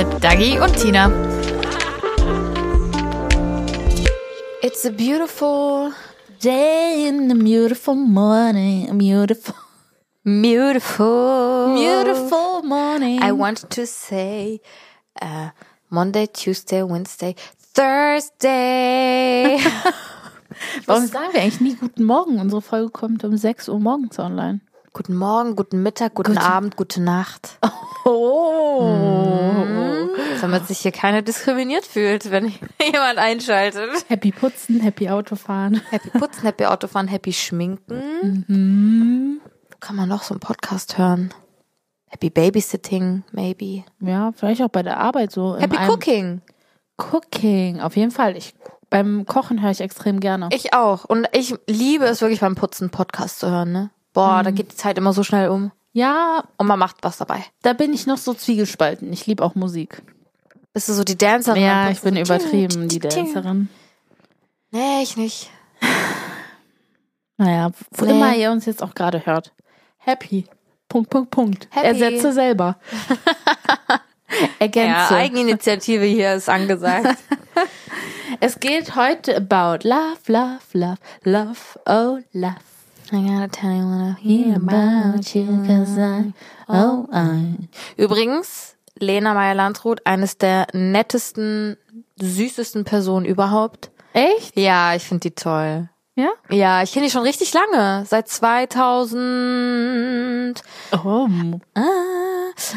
Mit Dagi und Tina. It's a beautiful day in a beautiful morning. A beautiful, Beautiful. beautiful morning. I want to say uh, Monday, Tuesday, Wednesday, Thursday. Warum sagen wir eigentlich nie Guten Morgen? Unsere Folge kommt um 6 Uhr morgens online. Guten Morgen, guten Mittag, guten, Abend, gute Nacht. Oh. Damit sich hier keiner diskriminiert fühlt, wenn jemand einschaltet. Happy Putzen, Happy Autofahren. Happy putzen, happy Autofahren, happy schminken. Wo kann man noch so einen Podcast hören? Happy Babysitting, maybe. Ja, vielleicht auch bei der Arbeit so. Happy Cooking. Cooking, auf jeden Fall. Ich, beim Kochen höre ich extrem gerne. Ich auch. Und ich liebe es wirklich beim Putzen Podcast zu hören, ne? Boah, da geht die Zeit immer so schnell um. ja, Und man macht was dabei. da bin ich noch so zwiegespalten. Ich liebe auch Musik. Bist du so die Dancerin? Ja, ich bin? So übertrieben, die. Dancerin. Nee, ich nicht. Naja, wo Nee. immer ihr uns jetzt auch gerade hört. Happy. Punkt, Punkt, Punkt. Happy. Ersetze selber. Ergänze. Ja, Eigeninitiative hier ist angesagt. es geht heute about love, love, love, love, oh love. I gotta tell you what I hear about you, cause I, oh, I. Übrigens, Lena Meyer-Landrut, eines der nettesten, süßesten Personen überhaupt. Echt? Ja, ich finde die toll. Ja? Ja, ich kenne die schon richtig lange. Seit 2000. Oh. Ah.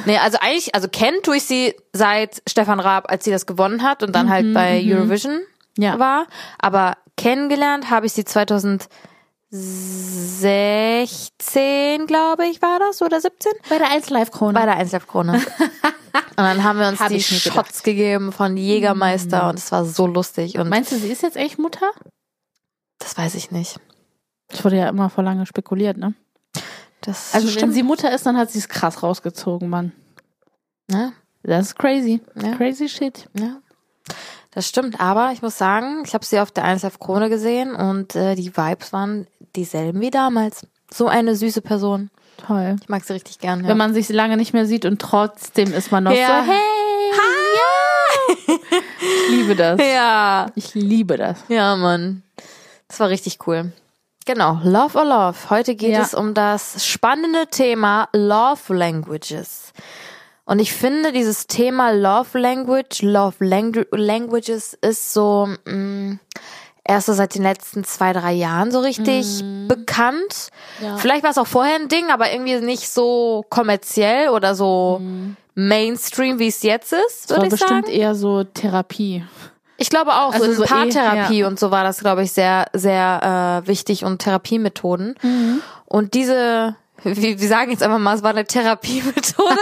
Nee, also eigentlich, also kennen tue ich sie seit Stefan Raab, als sie das gewonnen hat und dann halt bei Eurovision Ja. war. Aber kennengelernt habe ich sie 2016, glaube ich, war das oder 17? Bei der 1 Live Krone. Bei der 1 Live Krone. und dann haben wir uns Hab die gedacht. Shots gegeben von Jägermeister und es war so lustig und Meinst du, sie ist jetzt echt Mutter? das weiß ich nicht. Das wurde ja immer vor lange spekuliert, ne? Das Also wenn stimmt. sie Mutter ist, dann hat sie es krass rausgezogen, Mann. ne? Das ist crazy. Ja. Crazy shit. Ja. Das stimmt, aber ich muss sagen, ich habe sie auf der 1 Live Krone gesehen und äh, die Vibes waren dieselben wie damals. So eine süße Person. Toll. Ich mag sie richtig gern. Ja. Wenn man sich lange nicht mehr sieht und trotzdem ist man noch Ja. so, hey, ja. Ich liebe das. ja, Ich liebe das. ja, Mann. Das war richtig cool. Genau, Love or Love. Heute geht Ja. es um das spannende Thema Love Languages. Und ich finde, dieses Thema Love Language, Love Langu Languages ist so mh, erst so seit den letzten zwei, drei Jahren so richtig bekannt. Ja. Vielleicht war es auch vorher ein Ding, aber irgendwie nicht so kommerziell oder so Mainstream, wie es jetzt ist, würde ich bestimmt sagen. eher so Therapie. Ich glaube auch, Also so so eh, Paartherapie ja. und so war das, glaube ich, sehr, sehr äh, wichtig und Therapiemethoden. Mhm. Und diese, wir, wir sagen jetzt einfach mal, es war eine Therapiemethode,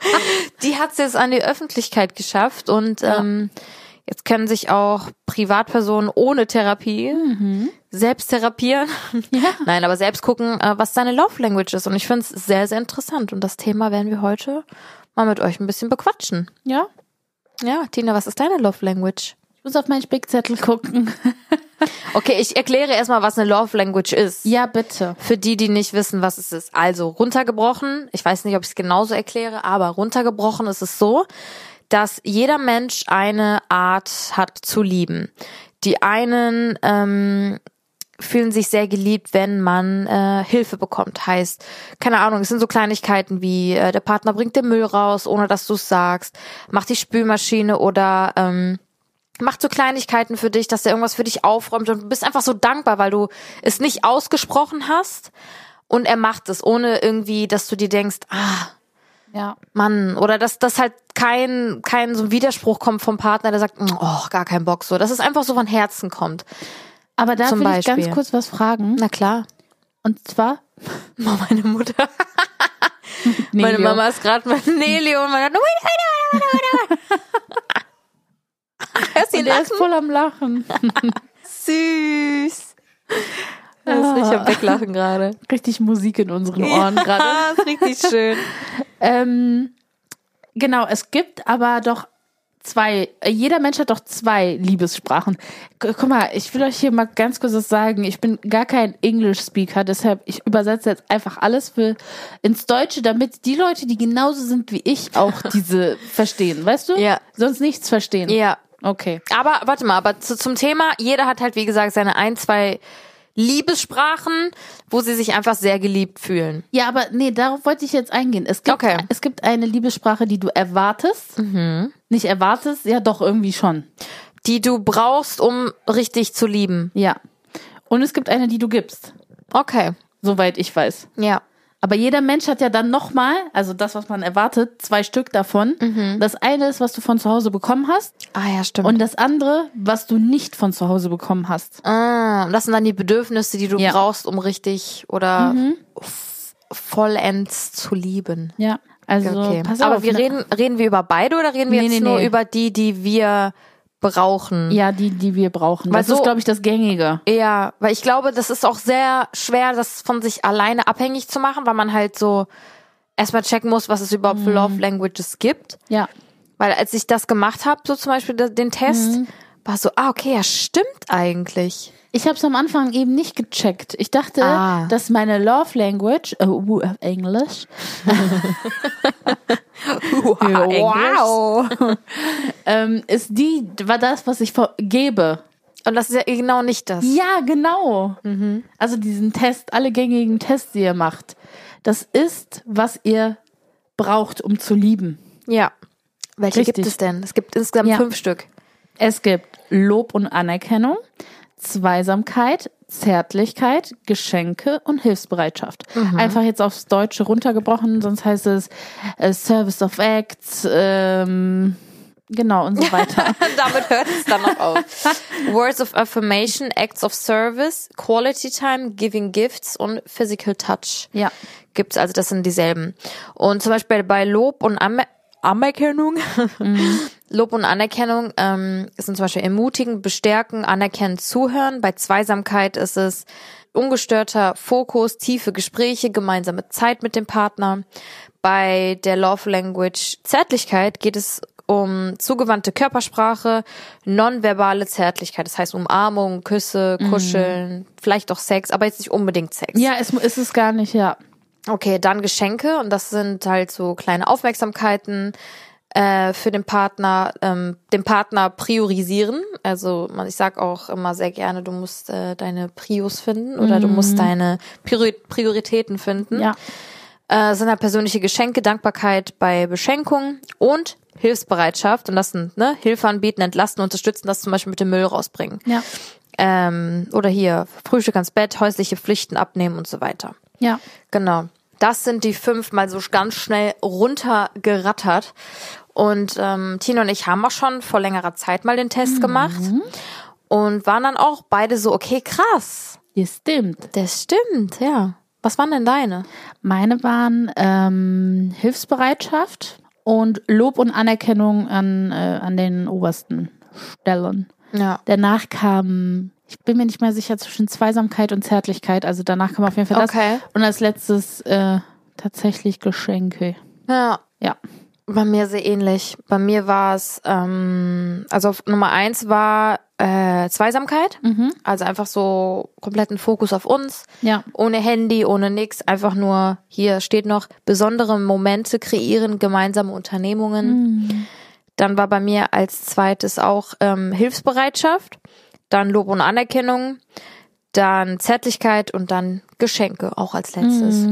die hat es jetzt an die Öffentlichkeit geschafft und ähm, jetzt können sich auch Privatpersonen ohne Therapie selbst therapieren. Ja. Nein, aber selbst gucken, äh, was seine Love Language ist. Und ich finde es sehr, sehr interessant. Und das Thema werden wir heute mal mit euch ein bisschen bequatschen. Ja. Ja, Tina, was ist deine Love Language? Ich muss auf meinen Spickzettel gucken. Okay, ich erkläre erstmal, was eine Love Language ist. Ja, bitte. Für die, die nicht wissen, was es ist. Also runtergebrochen, ich weiß nicht, ob ich es genauso erkläre, aber runtergebrochen ist es so, dass jeder Mensch eine Art hat zu lieben. Die einen ähm, fühlen sich sehr geliebt, wenn man äh, Hilfe bekommt. Heißt, keine Ahnung, es sind so Kleinigkeiten wie äh, der Partner bringt den Müll raus, ohne dass du es sagst, macht die Spülmaschine oder ähm, macht so Kleinigkeiten für dich, dass er irgendwas für dich aufräumt und du bist einfach so dankbar, weil du es nicht ausgesprochen hast und er macht es, ohne irgendwie, dass du dir denkst, ah, Ja. Mann, oder dass das halt kein kein so ein Widerspruch kommt vom Partner, der sagt, oh, gar kein Bock so, dass es einfach so von Herzen kommt. Aber da will ich ganz kurz was fragen. Na klar. Und zwar, Meine Mutter. Meine. Mama ist gerade mit Nelio und meine, die der ist lachen. voll am Lachen. Süß. Das ist richtig am Weglachen gerade. Richtig Musik in unseren Ohren gerade. Ah, ist richtig schön. Ähm, genau, es gibt aber doch zwei, äh, jeder Mensch hat doch zwei Liebessprachen. Guck mal, ich will euch hier mal ganz kurz was sagen. Ich bin gar kein English-Speaker, deshalb ich übersetze jetzt einfach alles für ins Deutsche, damit die Leute, die genauso sind wie ich, auch diese verstehen, weißt du? Ja. Sonst nichts verstehen. Ja. Okay. Aber warte mal, aber zu, zum Thema, jeder hat halt, wie gesagt, seine ein, zwei Liebessprachen, wo sie sich einfach sehr geliebt fühlen. Ja, aber nee, darauf wollte ich jetzt eingehen. Es gibt, Okay. es gibt eine Liebessprache, die du erwartest. Nicht erwartest, ja doch, irgendwie schon. Die du brauchst, um richtig zu lieben. Ja. Und es gibt eine, die du gibst. Okay. Soweit ich weiß. Ja. Aber jeder Mensch hat ja dann nochmal, also das, was man erwartet, zwei Stück davon. Das eine ist, was du von zu Hause bekommen hast. Ah ja, stimmt. Und das andere, was du nicht von zu Hause bekommen hast. ah, das sind dann die Bedürfnisse, die du Ja. brauchst, um richtig oder f- vollends zu lieben. Ja. Also, Okay. pass Aber auf. wir ne? reden, reden wir über beide oder reden wir Nee, jetzt nee, nur nee. über die, die wir brauchen? Ja, die, die wir brauchen. Weil das so- ist, glaube ich, das Gängige. Ja, weil ich glaube, das ist auch sehr schwer, das von sich alleine abhängig zu machen, weil man halt so erstmal checken muss, was es überhaupt für Love Languages gibt. Ja. Weil als ich das gemacht habe, so zum Beispiel den Test, war so, ah, okay, ja, stimmt eigentlich. Ich habe es am Anfang eben nicht gecheckt. Ich dachte, Ah. dass meine Love Language, äh, uh, Englisch, Wow. ähm, ist die, war das, was ich gebe. Und das ist ja genau nicht das. Ja, genau. Mhm. Also diesen Test, alle gängigen Tests, die ihr macht, das ist, was ihr braucht, um zu lieben. Ja. Welche Richtig. gibt es denn? Es gibt insgesamt Ja. fünf Stück. Es gibt Lob und Anerkennung, Zweisamkeit, Zärtlichkeit, Geschenke und Hilfsbereitschaft. Mhm. Einfach jetzt aufs Deutsche runtergebrochen, sonst heißt es äh, Service of Acts, ähm, genau und so weiter. Damit hört es dann auch auf. Words of Affirmation, Acts of Service, Quality Time, Giving Gifts und Physical Touch. ja. Gibt's, also das sind dieselben. Und zum Beispiel bei Lob und Amer Anerkennung, Lob und Anerkennung ähm, sind zum Beispiel ermutigen, bestärken, anerkennen, zuhören. Bei Zweisamkeit ist es ungestörter Fokus, tiefe Gespräche, gemeinsame Zeit mit dem Partner. Bei der Love Language Zärtlichkeit geht es um zugewandte Körpersprache, nonverbale Zärtlichkeit, das heißt Umarmung, Küsse, Kuscheln, vielleicht auch Sex, aber jetzt nicht unbedingt Sex. Ja, es ist es gar nicht, ja. Okay, dann Geschenke und das sind halt so kleine Aufmerksamkeiten äh, für den Partner, ähm, den Partner priorisieren. Also man, ich sag auch immer sehr gerne, du musst äh, deine Prios finden oder du musst deine Priori Prioritäten finden. Ja. Äh, sind halt persönliche Geschenke, Dankbarkeit bei Beschenkung und Hilfsbereitschaft und das sind ne, Hilfe anbieten, entlasten, unterstützen, das zum Beispiel mit dem Müll rausbringen. Ja. Ähm, oder hier Frühstück ans Bett, häusliche Pflichten abnehmen und so weiter. Ja. Genau. Das sind die fünf mal so ganz schnell runtergerattert. Und ähm, Tino und ich haben auch schon vor längerer Zeit mal den Test gemacht und waren dann auch beide so, okay, krass. Ja, stimmt. Das stimmt, ja. Was waren denn deine? Meine waren ähm, Hilfsbereitschaft und Lob und Anerkennung an, äh, an den obersten Stellen. Ja. Danach kam, ich bin mir nicht mehr sicher, zwischen Zweisamkeit und Zärtlichkeit. Also danach kam auf jeden Fall das. Okay. Und als letztes äh, tatsächlich Geschenke. Ja. Ja. Bei mir sehr ähnlich. Bei mir war es, ähm, also auf Nummer eins war äh, Zweisamkeit. Also einfach so kompletten Fokus auf uns. Ja. Ohne Handy, ohne nix. Einfach nur, hier steht noch, besondere Momente kreieren, gemeinsame Unternehmungen. Dann war bei mir als zweites auch ähm, Hilfsbereitschaft. Dann Lob und Anerkennung. Dann Zärtlichkeit und dann Geschenke auch als letztes.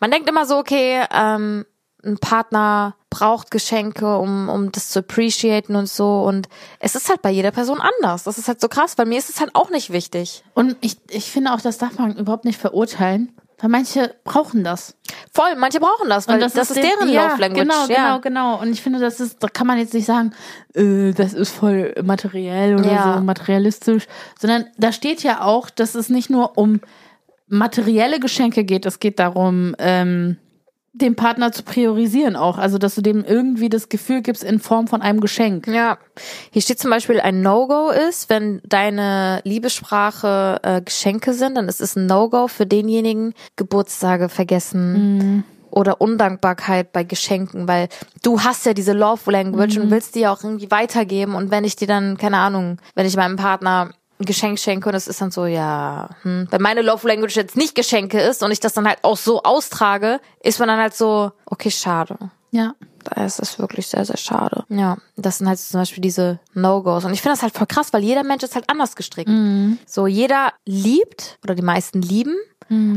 Man denkt immer so, okay, ähm, ein Partner braucht Geschenke, um, um das zu appreciaten und so. Und es ist halt bei jeder Person anders. Das ist halt so krass. Bei mir ist es halt auch nicht wichtig. Und ich, ich finde auch, das darf man überhaupt nicht verurteilen. Weil manche brauchen das. Voll, manche brauchen das, weil das, ist, den- deren ja, Love Language. Genau, ja. genau, genau. Und ich finde, das ist, da kann man jetzt nicht sagen, äh, das ist voll materiell oder Ja. so materialistisch, sondern da steht ja auch, dass es nicht nur um materielle Geschenke geht, es geht darum, ähm, den Partner zu priorisieren auch. Also, dass du dem irgendwie das Gefühl gibst in Form von einem Geschenk. Ja. Hier steht zum Beispiel, ein No-Go ist, wenn deine Liebessprache äh, Geschenke sind, dann ist es ein No-Go für denjenigen, Geburtstage vergessen. Oder Undankbarkeit bei Geschenken, weil du hast ja diese Love Language und willst die ja auch irgendwie weitergeben. Und wenn ich dir dann, keine Ahnung, wenn ich meinem Partner Geschenk schenke und es ist dann so, ja, hm. wenn meine Love Language jetzt nicht Geschenke ist und ich das dann halt auch so austrage, ist man dann halt so, okay, schade. Ja. Da ist es wirklich sehr, sehr schade. Ja, das sind halt zum Beispiel diese No-Gos. Und ich finde das halt voll krass, weil jeder Mensch ist halt anders gestrickt. So, jeder liebt, oder die meisten lieben,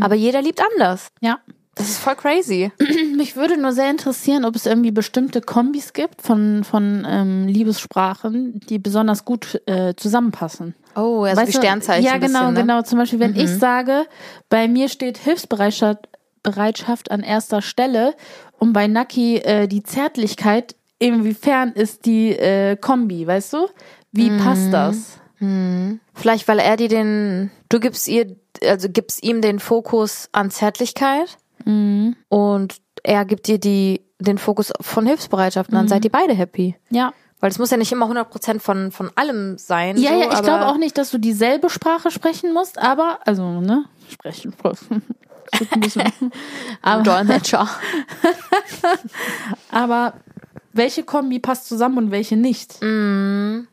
aber jeder liebt anders. Ja. Das ist voll crazy. Mich würde nur sehr interessieren, ob es irgendwie bestimmte Kombis gibt von, von ähm, Liebessprachen, die besonders gut äh, zusammenpassen. Oh, also Weißt wie du, Sternzeichen. Ja, genau, bisschen, ne? genau. Zum Beispiel, wenn ich sage, bei mir steht Hilfsbereitschaft Bereitschaft an erster Stelle und bei Naki äh, die Zärtlichkeit, inwiefern ist die äh, Kombi, weißt du? Wie Mhm. passt das? Vielleicht, weil er dir den, du gibst ihr, also gibst ihm den Fokus an Zärtlichkeit Mhm. und er gibt dir die, den Fokus von Hilfsbereitschaft und dann Mhm. seid ihr beide happy. Ja. Weil es muss ja nicht immer 100% von, von allem sein. Ja, so, ja, ich aber- glaube auch nicht, dass du dieselbe Sprache sprechen musst, aber, also, ne, sprechen. Bisschen- Am Dolmetscher. aber welche Kombi passt zusammen und welche nicht?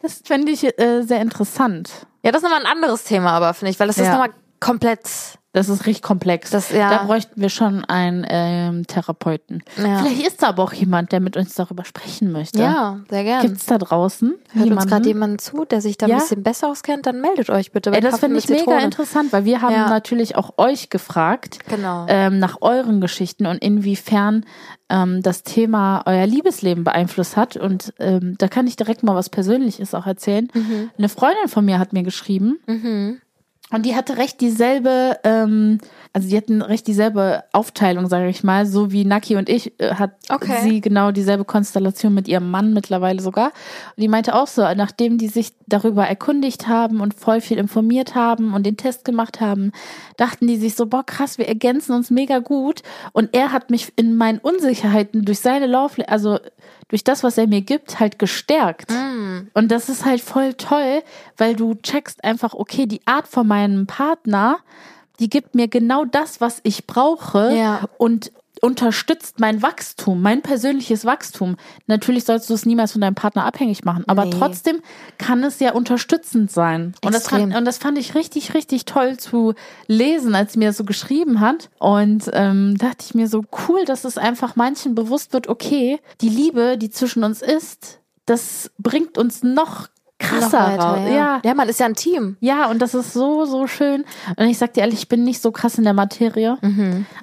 Das fände ich äh, sehr interessant. Ja, das ist nochmal ein anderes Thema, aber finde ich, weil das ist Ja. nochmal komplett. Das ist richtig komplex. Das- ja. Da bräuchten wir schon einen ähm, Therapeuten. Ja. Vielleicht ist da aber auch jemand, der mit uns darüber sprechen möchte. Ja, sehr gern. Gibt's da draußen Hört uns jemanden? gerade jemand zu, der sich da ein Ja. bisschen besser auskennt, dann meldet euch bitte. Ey, das finde ich mega Zitrone. interessant, weil wir haben natürlich auch euch gefragt Genau. ähm, nach euren Geschichten und inwiefern ähm, das Thema euer Liebesleben beeinflusst hat. Und ähm, da kann ich direkt mal was Persönliches auch erzählen. Mhm. Eine Freundin von mir hat mir geschrieben und die hatte recht dieselbe, ähm, also die hatten recht dieselbe Aufteilung, sage ich mal, so wie Naki und ich äh, hat Okay. sie genau dieselbe Konstellation mit ihrem Mann mittlerweile sogar. Und die meinte auch so, nachdem die sich darüber erkundigt haben und voll viel informiert haben und den Test gemacht haben, dachten die sich so, boah krass, wir ergänzen uns mega gut. Und er hat mich in meinen Unsicherheiten durch seine Love, also durch das, was er mir gibt, halt gestärkt. Und das ist halt voll toll, weil du checkst einfach, okay, die Art von meinem Partner, die gibt mir genau das, was ich brauche Ja. und unterstützt mein Wachstum, mein persönliches Wachstum. Natürlich sollst du es niemals von deinem Partner abhängig machen, aber Nee. trotzdem kann es ja unterstützend sein. Und das, fand, und das fand ich richtig, richtig toll zu lesen, als sie mir das so geschrieben hat. Und ähm, dachte ich mir so cool, dass es einfach manchen bewusst wird, okay, die Liebe, die zwischen uns ist, das bringt uns noch krasser weiter, raus. ja. ja. ja, man ist ja ein Team. Ja, und das ist so, so schön. Und ich sag dir ehrlich, ich bin nicht so krass in der Materie.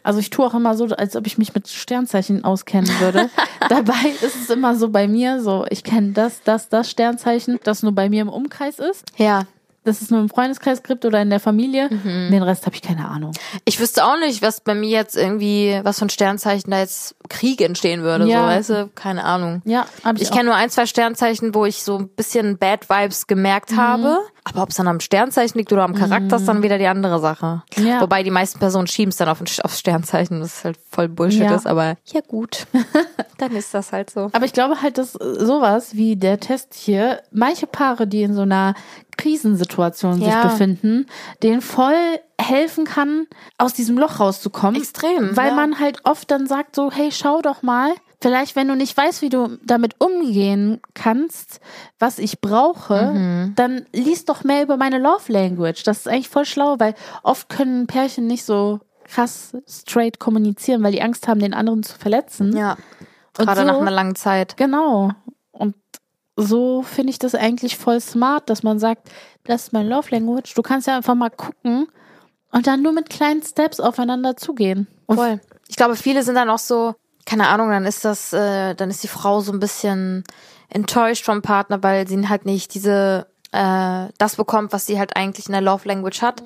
Also ich tue auch immer so, als ob ich mich mit Sternzeichen auskennen würde. Dabei ist es immer so bei mir, so ich kenne das, das, das Sternzeichen, das nur bei mir im Umkreis ist. Ja. Das es nur im Freundeskreis gibt oder in der Familie. Den Rest habe ich keine Ahnung. Ich wüsste auch nicht, was bei mir jetzt irgendwie, was von Sternzeichen da jetzt Krieg entstehen würde. Ja. So, weißt du? Keine Ahnung. Ja, habe ich, Ich kenne nur ein, zwei Sternzeichen, wo ich so ein bisschen Bad Vibes gemerkt Mhm. habe. Aber ob es dann am Sternzeichen liegt oder am Charakter, ist dann wieder die andere Sache. Ja. Wobei die meisten Personen schieben es dann auf, aufs Sternzeichen, das halt voll Bullshit Ja. ist. Aber ja gut, dann ist das halt so. Aber ich glaube halt, dass äh, sowas wie der Test hier, manche Paare, die in so einer Krisensituation sich Ja. befinden, denen voll helfen kann, aus diesem Loch rauszukommen. Extrem, Weil ja. man halt oft dann sagt so, hey, schau doch mal, vielleicht wenn du nicht weißt, wie du damit umgehen kannst, was ich brauche, Mhm. dann lies doch mehr über meine Love Language. Das ist eigentlich voll schlau, weil oft können Pärchen nicht so krass straight kommunizieren, weil die Angst haben, den anderen zu verletzen. Ja. Und Gerade so- nach einer langen Zeit. Genau. Und so finde ich das eigentlich voll smart, dass man sagt, das ist mein Love Language. Du kannst ja einfach mal gucken und dann nur mit kleinen Steps aufeinander zugehen. Und Voll. Ich glaube, viele sind dann auch so, keine Ahnung, dann ist das, äh, dann ist die Frau so ein bisschen enttäuscht vom Partner, weil sie halt nicht diese, äh, das bekommt, was sie halt eigentlich in der Love Language hat.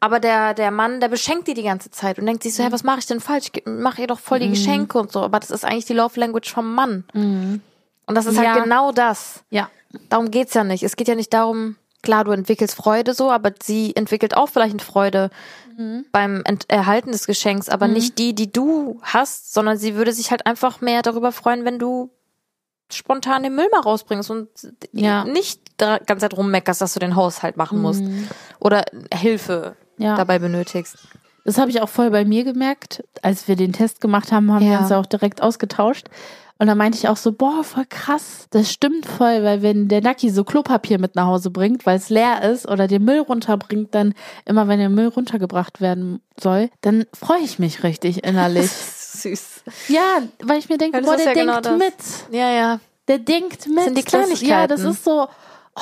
Aber der, der Mann, der beschenkt die die ganze Zeit und denkt sich so, hey, was mache ich denn falsch? Ich mache ihr doch voll die Geschenke und so. Aber das ist eigentlich die Love Language vom Mann. Und das ist halt Ja. genau das. Ja. Darum geht's ja nicht. Es geht ja nicht darum, klar, du entwickelst Freude so, aber sie entwickelt auch vielleicht Freude beim Ent Erhalten des Geschenks, aber nicht die, die du hast, sondern sie würde sich halt einfach mehr darüber freuen, wenn du spontan den Müll mal rausbringst und Ja. nicht da ganz Zeit rummeckerst, dass du den Haushalt machen musst oder Hilfe Ja. dabei benötigst. Das habe ich auch voll bei mir gemerkt. Als wir den Test gemacht haben, haben wir Ja. uns ja auch direkt ausgetauscht. Und da meinte ich auch so, boah, voll krass. Das stimmt voll, weil wenn der Naki so Klopapier mit nach Hause bringt, weil es leer ist oder den Müll runterbringt, dann immer wenn der Müll runtergebracht werden soll, dann freue ich mich richtig innerlich. Süß. ja, weil ich mir denke, Ja, das boah, der ja genau denkt das. mit. Ja, ja. Der denkt mit. sind die Das, ja, Kleinigkeiten. das ist so, oh,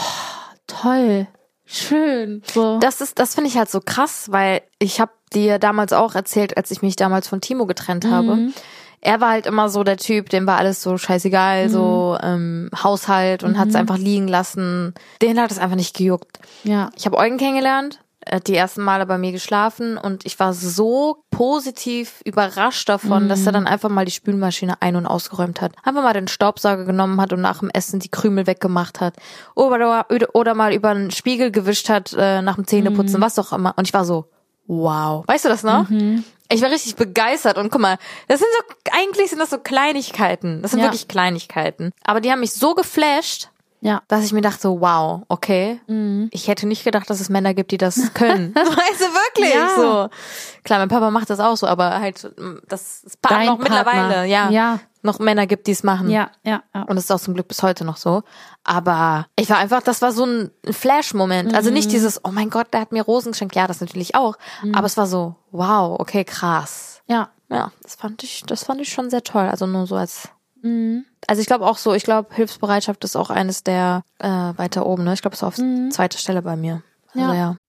toll, schön. So. Das ist, das finde ich halt so krass, weil ich habe dir damals auch erzählt, als ich mich damals von Timo getrennt habe. Er war halt immer so der Typ, dem war alles so scheißegal, so ähm, Haushalt und hat es einfach liegen lassen. Den hat es einfach nicht gejuckt. ja. Ich habe Eugen kennengelernt, er hat die ersten Male bei mir geschlafen und ich war so positiv überrascht davon, dass er dann einfach mal die Spülmaschine ein- und ausgeräumt hat. Einfach mal den Staubsauger genommen hat und nach dem Essen die Krümel weggemacht hat. Oder, oder mal über einen Spiegel gewischt hat äh, nach dem Zähneputzen, was auch immer. Und ich war so, wow. Weißt du das noch? Ich war richtig begeistert und guck mal, das sind so, eigentlich sind das so Kleinigkeiten. Das sind Ja. wirklich Kleinigkeiten. Aber die haben mich so geflasht, Ja. dass ich mir dachte, wow, okay. Ich hätte nicht gedacht, dass es Männer gibt, die das können. weißt du, wirklich Ja. so. Klar, mein Papa macht das auch so, aber halt, mm, dass es pa- Dein noch mittlerweile, Partner. ja, Ja. Noch Männer gibt, die es machen. Ja, ja, ja. Und es ist auch zum Glück bis heute noch so. Aber ich war einfach, das war so ein Flash-Moment. Also Mhm. nicht dieses, oh mein Gott, der hat mir Rosen geschenkt. Ja, das natürlich auch. Mhm. Aber es war so, wow, okay, krass. Ja. Ja, das fand ich, das fand ich schon sehr toll. Also nur so als Mhm. also ich glaube auch so, ich glaube, Hilfsbereitschaft ist auch eines der äh, weiter oben, ne? Ich glaube, es ist auf zweiter Stelle bei mir. Also Ja. ja.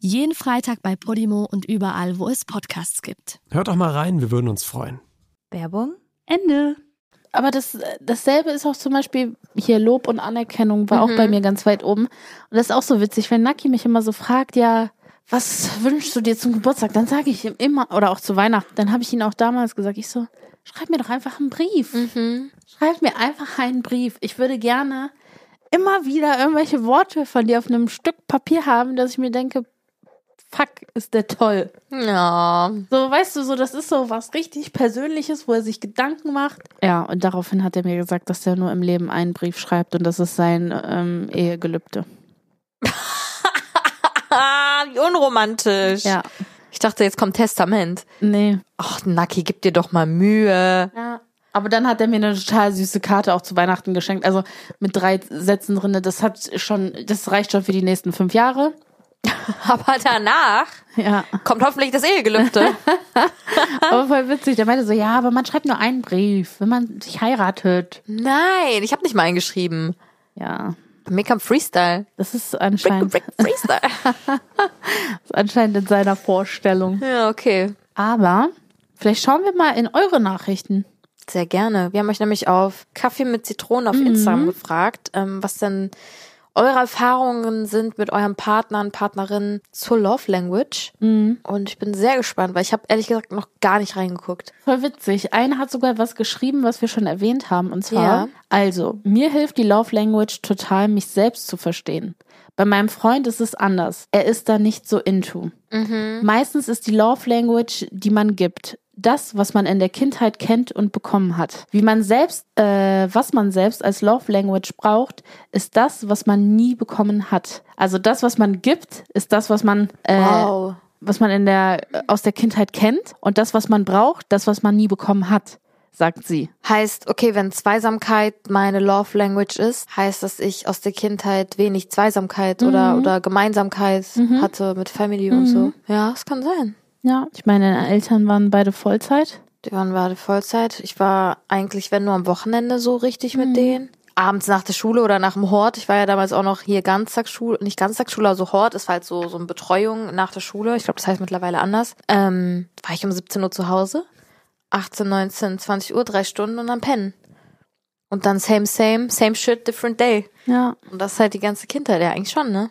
Jeden Freitag bei Podimo und überall, wo es Podcasts gibt. Hört doch mal rein, wir würden uns freuen. Werbung. Ende. Aber das, dasselbe ist auch zum Beispiel hier Lob und Anerkennung war auch bei mir ganz weit oben. Und das ist auch so witzig, wenn Naki mich immer so fragt, ja, was wünschst du dir zum Geburtstag? Dann sage ich ihm immer, oder auch zu Weihnachten, dann habe ich ihn auch damals gesagt, ich so, schreib mir doch einfach einen Brief. Schreib mir einfach einen Brief. Ich würde gerne immer wieder irgendwelche Worte von dir auf einem Stück Papier haben, dass ich mir denke, fuck, ist der toll. Ja. So, weißt du, so, das ist so was richtig Persönliches, wo er sich Gedanken macht. Ja, und daraufhin hat er mir gesagt, dass er nur im Leben einen Brief schreibt und das ist sein ähm, Ehegelübde. Wie unromantisch. Ja. Ich dachte, jetzt kommt Testament. Nee. Ach, Naki, gib dir doch mal Mühe. Ja. Aber dann hat er mir eine total süße Karte auch zu Weihnachten geschenkt. Also mit drei Sätzen drin. Das hat schon, das reicht schon für die nächsten fünf Jahre. Aber danach Ja. kommt hoffentlich das Ehegelübde. Aber voll witzig. Der meinte so, ja, aber man schreibt nur einen Brief, wenn man sich heiratet. Nein, ich habe nicht mal eingeschrieben. Ja. Mir kam Freestyle. Das ist anscheinend, brick, Freestyle. ist anscheinend in seiner Vorstellung. ja, okay. Aber vielleicht schauen wir mal in eure Nachrichten. Sehr gerne. Wir haben euch nämlich auf Kaffee mit Zitronen auf Instagram gefragt, ähm, was denn eure Erfahrungen sind mit eurem Partner und Partnerin zur Love Language. Und ich bin sehr gespannt, weil ich habe ehrlich gesagt noch gar nicht reingeguckt. Voll witzig. Einer hat sogar was geschrieben, was wir schon erwähnt haben. Und zwar, Ja. also, mir hilft die Love Language total, mich selbst zu verstehen. Bei meinem Freund ist es anders. Er ist da nicht so into. Meistens ist die Love Language, die man gibt, das, was man in der Kindheit kennt und bekommen hat. Wie man selbst, äh, was man selbst als Love Language braucht, ist das, was man nie bekommen hat. Also das, was man gibt, ist das, was man äh, Wow. was man in der, aus der Kindheit kennt und das, was man braucht, das, was man nie bekommen hat, sagt sie. Heißt, okay, wenn Zweisamkeit meine Love Language ist, heißt, dass ich aus der Kindheit wenig Zweisamkeit oder, oder Gemeinsamkeit hatte mit Family und so. Ja, das kann sein. Ja, ich meine, deine Eltern waren beide Vollzeit. Die waren beide Vollzeit. Ich war eigentlich, wenn nur am Wochenende so richtig mit denen. abends nach der Schule oder nach dem Hort. Ich war ja damals auch noch hier Ganztagsschule, nicht Ganztagsschule, also Hort ist halt so, so eine Betreuung nach der Schule. Ich glaube, das heißt mittlerweile anders. Ähm, war ich um 17 Uhr zu Hause. 18, 19, 20 Uhr, drei Stunden und dann pennen. Und dann same, same, same shit, different day. Ja. Und das ist halt die ganze Kindheit, ja eigentlich schon, ne?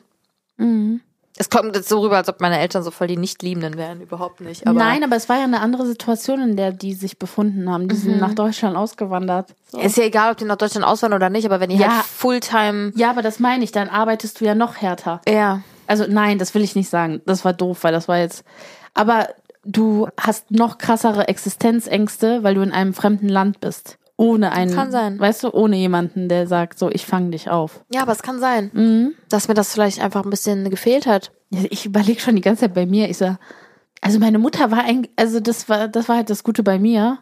Mhm. Es kommt jetzt so rüber, als ob meine Eltern so voll die Nicht-Liebenden wären, überhaupt nicht. Aber Nein, aber es war ja eine andere Situation, in der die sich befunden haben. Die sind nach Deutschland ausgewandert. So. ist ja egal, ob die nach Deutschland auswandern oder nicht, aber wenn die Ja. halt Fulltime, Ja, aber das meine ich, dann arbeitest du ja noch härter. ja, Also nein, das will ich nicht sagen. Das war doof, weil das war jetzt. Aber du hast noch krassere Existenzängste, weil du in einem fremden Land bist. Ohne einen. Kann sein. Weißt du, ohne jemanden, der sagt, so, ich fange dich auf. ja, aber es kann sein, Mhm. dass mir das vielleicht einfach ein bisschen gefehlt hat. Ich überlege schon die ganze Zeit bei mir. Ich sag, also meine Mutter war ein, also das war, das war halt das Gute bei mir.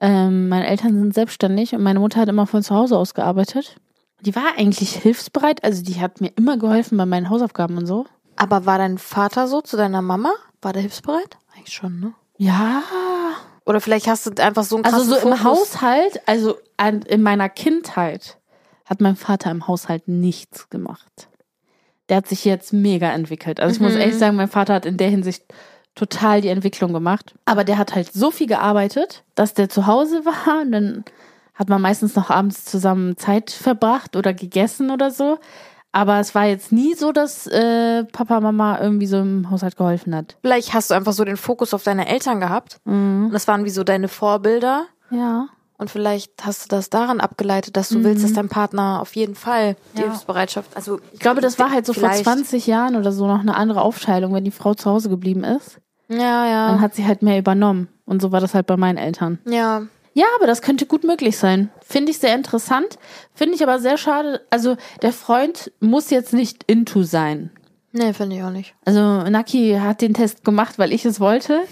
Ähm, meine Eltern sind selbstständig und meine Mutter hat immer von zu Hause aus gearbeitet. Die war eigentlich hilfsbereit, also die hat mir immer geholfen bei meinen Hausaufgaben und so. Aber war dein Vater so zu deiner Mama? War der hilfsbereit? Eigentlich schon, ne? Ja, Oder vielleicht hast du einfach so einen Also so im Fokus. Haushalt, also an, in meiner Kindheit hat mein Vater im Haushalt nichts gemacht. Der hat sich jetzt mega entwickelt. Also ich muss ehrlich sagen, mein Vater hat in der Hinsicht total die Entwicklung gemacht. Aber der hat halt so viel gearbeitet, dass der zu Hause war und dann hat man meistens noch abends zusammen Zeit verbracht oder gegessen oder so. Aber es war jetzt nie so, dass äh, Papa, Mama irgendwie so im Haushalt geholfen hat. Vielleicht hast du einfach so den Fokus auf deine Eltern gehabt. Mhm. Und das waren wie so deine Vorbilder. Ja. Und vielleicht hast du das daran abgeleitet, dass du willst, dass dein Partner auf jeden Fall die Ja. Hilfsbereitschaft, also Ich glaube, das war halt so vielleicht- vor 20 Jahren oder so noch eine andere Aufteilung, wenn die Frau zu Hause geblieben ist. Ja, ja. Dann hat sie halt mehr übernommen. Und so war das halt bei meinen Eltern. ja. Ja, aber das könnte gut möglich sein. Finde ich sehr interessant. Finde ich aber sehr schade. Also, der Freund muss jetzt nicht into sein. Nee, finde ich auch nicht. Also, Naki hat den Test gemacht, weil ich es wollte.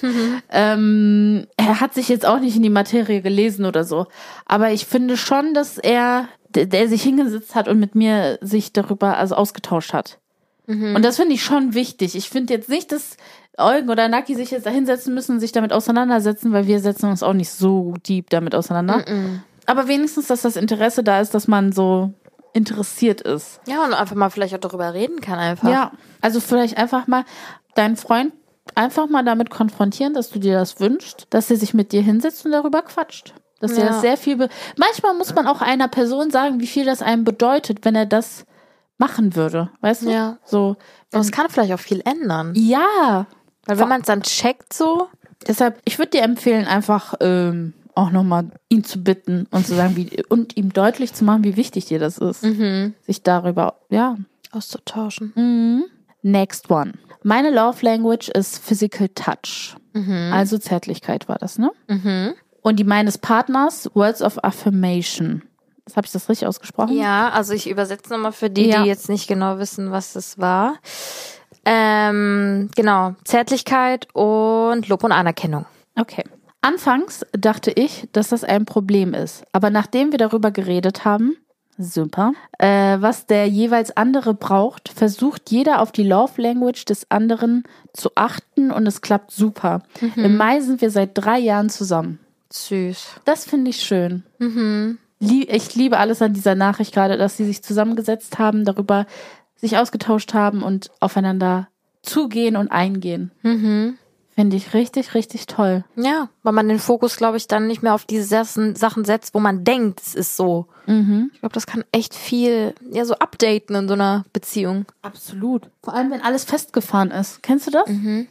Ähm, er hat sich jetzt auch nicht in die Materie gelesen oder so. Aber ich finde schon, dass er, der, der sich hingesetzt hat und mit mir sich darüber also ausgetauscht hat. Und das finde ich schon wichtig. Ich finde jetzt nicht, dass Eugen oder Naki sich jetzt da hinsetzen müssen und sich damit auseinandersetzen, weil wir setzen uns auch nicht so deep damit auseinander. Aber wenigstens, dass das Interesse da ist, dass man so interessiert ist. Ja, und einfach mal vielleicht auch darüber reden kann einfach. Ja, also vielleicht einfach mal deinen Freund einfach mal damit konfrontieren, dass du dir das wünschst, dass er sich mit dir hinsetzt und darüber quatscht. Dass er Ja. das sehr viel. Manchmal muss man auch einer Person sagen, wie viel das einem bedeutet, wenn er das machen würde. Weißt du? Ja. So. Und es kann vielleicht auch viel ändern. Ja. Weil wenn man es dann checkt so, Deshalb, ich würde dir empfehlen, einfach ähm, auch nochmal ihn zu bitten und zu sagen, wie und ihm deutlich zu machen, wie wichtig dir das ist, sich darüber, ja, auszutauschen. Mhm. Next one. Meine Love Language ist Physical Touch. Also Zärtlichkeit war das, ne? Und die meines Partners Words of Affirmation. Habe ich das richtig ausgesprochen? Ja, also ich übersetze nochmal für die, Ja. die jetzt nicht genau wissen, was das war. Ähm, genau, Zärtlichkeit und Lob und Anerkennung. Okay. Anfangs dachte ich, dass das ein Problem ist. Aber nachdem wir darüber geredet haben, super, äh, was der jeweils andere braucht, versucht jeder auf die Love Language des anderen zu achten und es klappt super. Im Mai sind wir seit drei Jahren zusammen. Süß. Das finde ich schön. Lie- Ich liebe alles an dieser Nachricht gerade, dass sie sich zusammengesetzt haben, darüber sich ausgetauscht haben und aufeinander zugehen und eingehen. Finde ich richtig, richtig toll. Ja, weil man den Fokus, glaube ich, dann nicht mehr auf diese Sachen setzt, wo man denkt, es ist so. Ich glaube, das kann echt viel, ja, so updaten in so einer Beziehung. Absolut. Vor allem, wenn alles festgefahren ist. Kennst du das?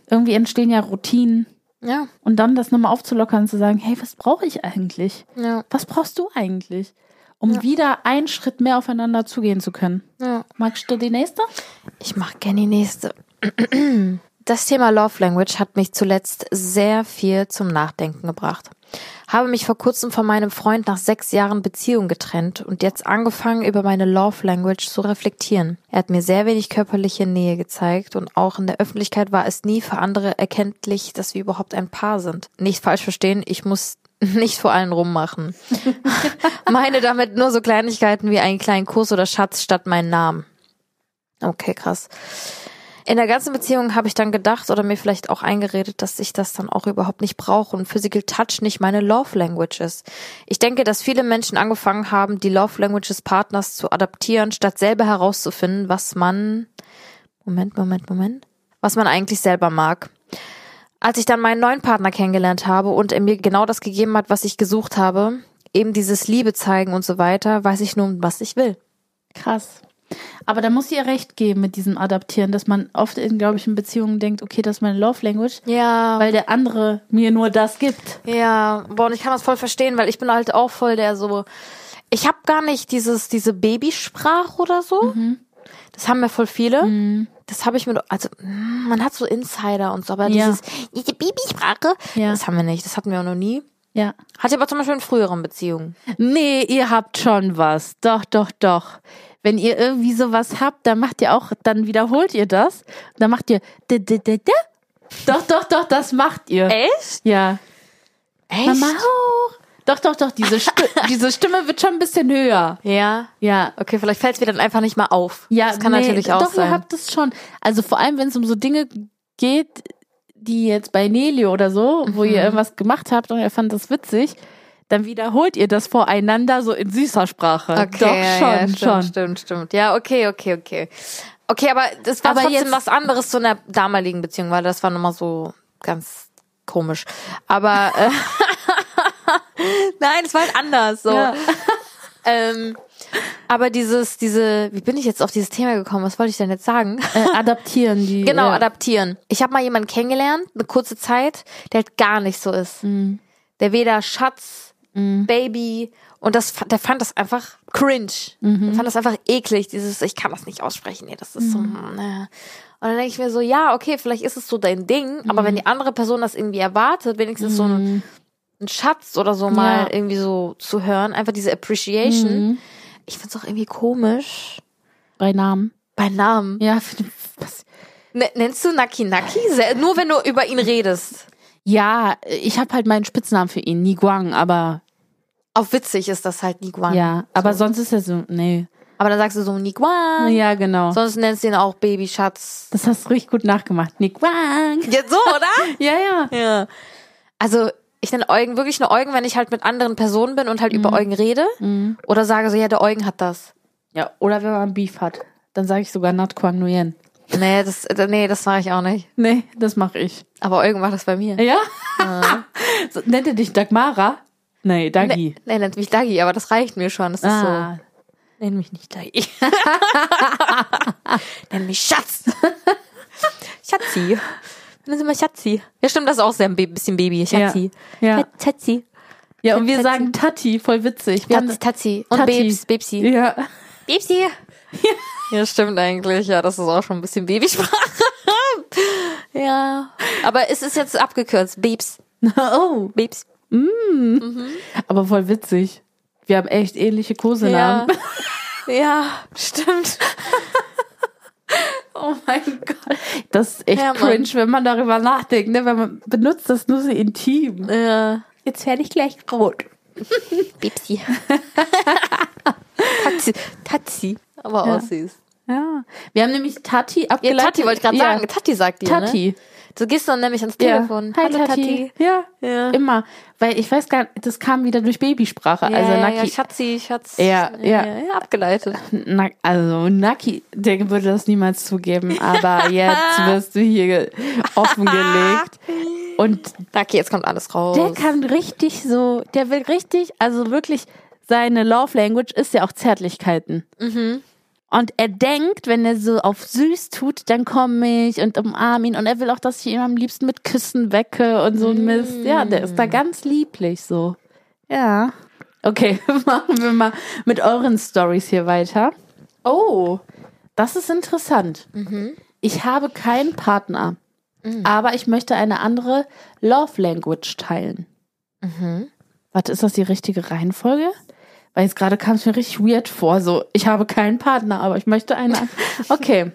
Irgendwie entstehen ja Routinen. Ja, Und dann das nochmal aufzulockern und zu sagen, hey, was brauche ich eigentlich? ja, Was brauchst du eigentlich? Um wieder einen Schritt mehr aufeinander zugehen zu können. ja. Magst du die nächste? Ich mache gerne die nächste. Das Thema Love Language hat mich zuletzt sehr viel zum Nachdenken gebracht. Habe mich vor kurzem von meinem Freund nach sechs Jahren Beziehung getrennt und jetzt angefangen, über meine Love Language zu reflektieren. Er hat mir sehr wenig körperliche Nähe gezeigt und auch in der Öffentlichkeit war es nie für andere erkenntlich, dass wir überhaupt ein Paar sind. Nicht falsch verstehen, ich muss nicht vor allen rummachen. Meine damit nur so Kleinigkeiten wie einen kleinen Kuss oder Schatz statt meinen Namen. Okay, krass. In der ganzen Beziehung habe ich dann gedacht oder mir vielleicht auch eingeredet, dass ich das dann auch überhaupt nicht brauche und Physical Touch nicht meine Love Language ist. Ich denke, dass viele Menschen angefangen haben, die Love Language des Partners zu adaptieren, statt selber herauszufinden, was man Moment, Moment, Moment, was man eigentlich selber mag. Als ich dann meinen neuen Partner kennengelernt habe und er mir genau das gegeben hat, was ich gesucht habe, eben dieses Liebe zeigen und so weiter, weiß ich nun, was ich will. Krass. Aber da muss ich ihr recht geben mit diesem Adaptieren, dass man oft in, glaube ich, in Beziehungen denkt, okay, das ist meine Love Language, Ja, weil der andere mir nur das gibt. ja, boah, und ich kann das voll verstehen, weil ich bin halt auch voll der so, ich habe gar nicht dieses diese Babysprache oder so. Das haben ja voll viele. Das habe ich mit, also man hat so Insider und so, aber Ja. dieses diese Babysprache, Ja. das haben wir nicht. Das hatten wir auch noch nie. Ja. Hatte aber zum Beispiel in früheren Beziehungen. Nee, ihr habt schon was. Doch, doch, doch. Wenn ihr irgendwie sowas habt, dann macht ihr auch, dann wiederholt ihr das. Dann macht ihr. Doch, doch, doch, das macht ihr. Echt? Ja. Echt? Mama hoch. Doch, doch, doch, diese, Sti diese Stimme wird schon ein bisschen höher. Ja. Ja. Okay, vielleicht fällt es mir dann einfach nicht mal auf. Ja, das kann nee, natürlich auch doch, sein. ihr habt es schon. Also vor allem, wenn es um so Dinge geht, die jetzt bei Nelio oder so, wo Mhm. ihr irgendwas gemacht habt und ihr fand das witzig, dann wiederholt ihr das voreinander so in süßer Sprache. Okay, Doch, ja, schon, ja, stimmt, schon. stimmt, stimmt. Ja, okay, okay, okay. Okay, aber das war Aber trotzdem jetzt- was anderes zu einer damaligen Beziehung, weil das war nochmal so ganz komisch. Aber äh, nein, es war halt anders so. Ja. Ähm, aber dieses, diese, wie bin ich jetzt auf dieses Thema gekommen? Was wollte ich denn jetzt sagen? Äh, adaptieren die. Genau, ja. adaptieren. Ich habe mal jemanden kennengelernt, eine kurze Zeit, der halt gar nicht so ist. Mhm. Der weder Schatz, Baby und das, der fand das einfach cringe. Mhm. Der fand das einfach eklig. Dieses, ich kann das nicht aussprechen. Nee, das ist so. äh. Und dann denke ich mir so, ja, okay, vielleicht ist es so dein Ding, aber Mhm. wenn die andere Person das irgendwie erwartet, wenigstens so ein, ein Schatz oder so mal Ja. irgendwie so zu hören, einfach diese Appreciation. Mhm. Ich find's auch irgendwie komisch. Bei Namen. Bei Namen. Ja, was? Nennst du Naki Naki? Nur wenn du über ihn redest. Ja ich habe halt meinen Spitznamen für ihn, Niguang, aber Auf witzig ist das halt Niguan. ja, aber sonst ist er so, nee. Aber dann sagst du so Niguan. Ja, genau. Sonst nennst du ihn auch Babyschatz. Das hast du richtig gut nachgemacht. Niguang. Jetzt so, oder? Ja, ja. ja. Also, ich nenne Eugen wirklich nur Eugen, wenn ich halt mit anderen Personen bin und halt über Eugen rede. Oder sage so, ja, der Eugen hat das. Ja, oder wenn man Beef hat, dann sage ich sogar Not Quang Nguyen. Nee, das, nee, das mache ich auch nicht. Nee, das mache ich. Aber Eugen macht das bei mir. Ja? so, nennt er dich Dagmara? Nee, Dagi. Nee, er nennt mich Dagi, aber das reicht mir schon. Das ist ah, so. Nenn mich nicht Dagi. Nenn mich Schatz. Schatzi. Nenn sie mal Schatzi. Ja, stimmt, das ist auch sehr ein bisschen Baby. Schatzi. Ja. Schatzi. ja, und wir Tatzi. sagen Tati, voll witzig. Wir Tatzi, haben. Und Tati. Babes, Babsi. ja. Babsi. Ja, stimmt eigentlich. Ja, das ist auch schon ein bisschen Babysprache. ja. Aber es ist jetzt abgekürzt. Babes. Oh, Babes. aber voll witzig. Wir haben echt ähnliche Kosenamen. Ja. ja, stimmt. Oh mein Gott. Das ist echt Ja, cringe, wenn man darüber nachdenkt, ne? Wenn man benutzt das nur so intim. Ja. Jetzt werde ich gleich rot. Babsi. Tatzi. Tatzi. Aber Ja. süß. Ja. Wir haben nämlich Tati Ja, abgeleitet. Tati wollte ich gerade Ja. sagen. Tati sagt dir, ne? Tati. Du gehst dann nämlich ans Ja. Telefon. Hi, Hallo, Tati. Ja. Ja. Immer. Weil ich weiß gar nicht, das kam wieder durch Babysprache. Ja, also ja, Naki. ja, Schatzi, Schatz. Ja, ja. ja. Abgeleitet. Na, also Naki, der würde das niemals zugeben, aber jetzt wirst du hier ge- offengelegt. Und Naki, jetzt kommt alles raus. der kann richtig so, der will richtig, also wirklich, seine Love Language ist ja auch Zärtlichkeiten. Mhm. Und er denkt, wenn er so auf süß tut, dann komme ich und umarme ihn. Und er will auch, dass ich ihn am liebsten mit Küssen wecke und so ein Mist. Ja, der ist da Mm. ganz lieblich so. Ja. Okay, machen wir mal mit euren Stories hier weiter. Oh, das ist interessant. Mhm. Ich habe keinen Partner, Mm. aber ich möchte eine andere Love Language teilen. Mhm. Warte, ist das die richtige Reihenfolge? Weil jetzt gerade kam es mir richtig weird vor. So, ich habe keinen Partner, aber ich möchte einen. Okay.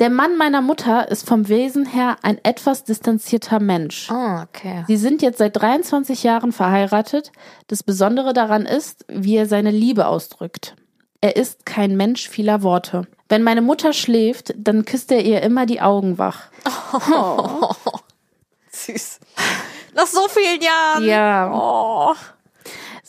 Der Mann meiner Mutter ist vom Wesen her ein etwas distanzierter Mensch. Ah, okay. Sie sind jetzt seit 23 Jahren verheiratet. Das Besondere daran ist, wie er seine Liebe ausdrückt. er ist kein Mensch vieler Worte. Wenn meine Mutter schläft, dann küsst er ihr immer die Augen wach. Süß. Nach so vielen Jahren. Ja. Oh.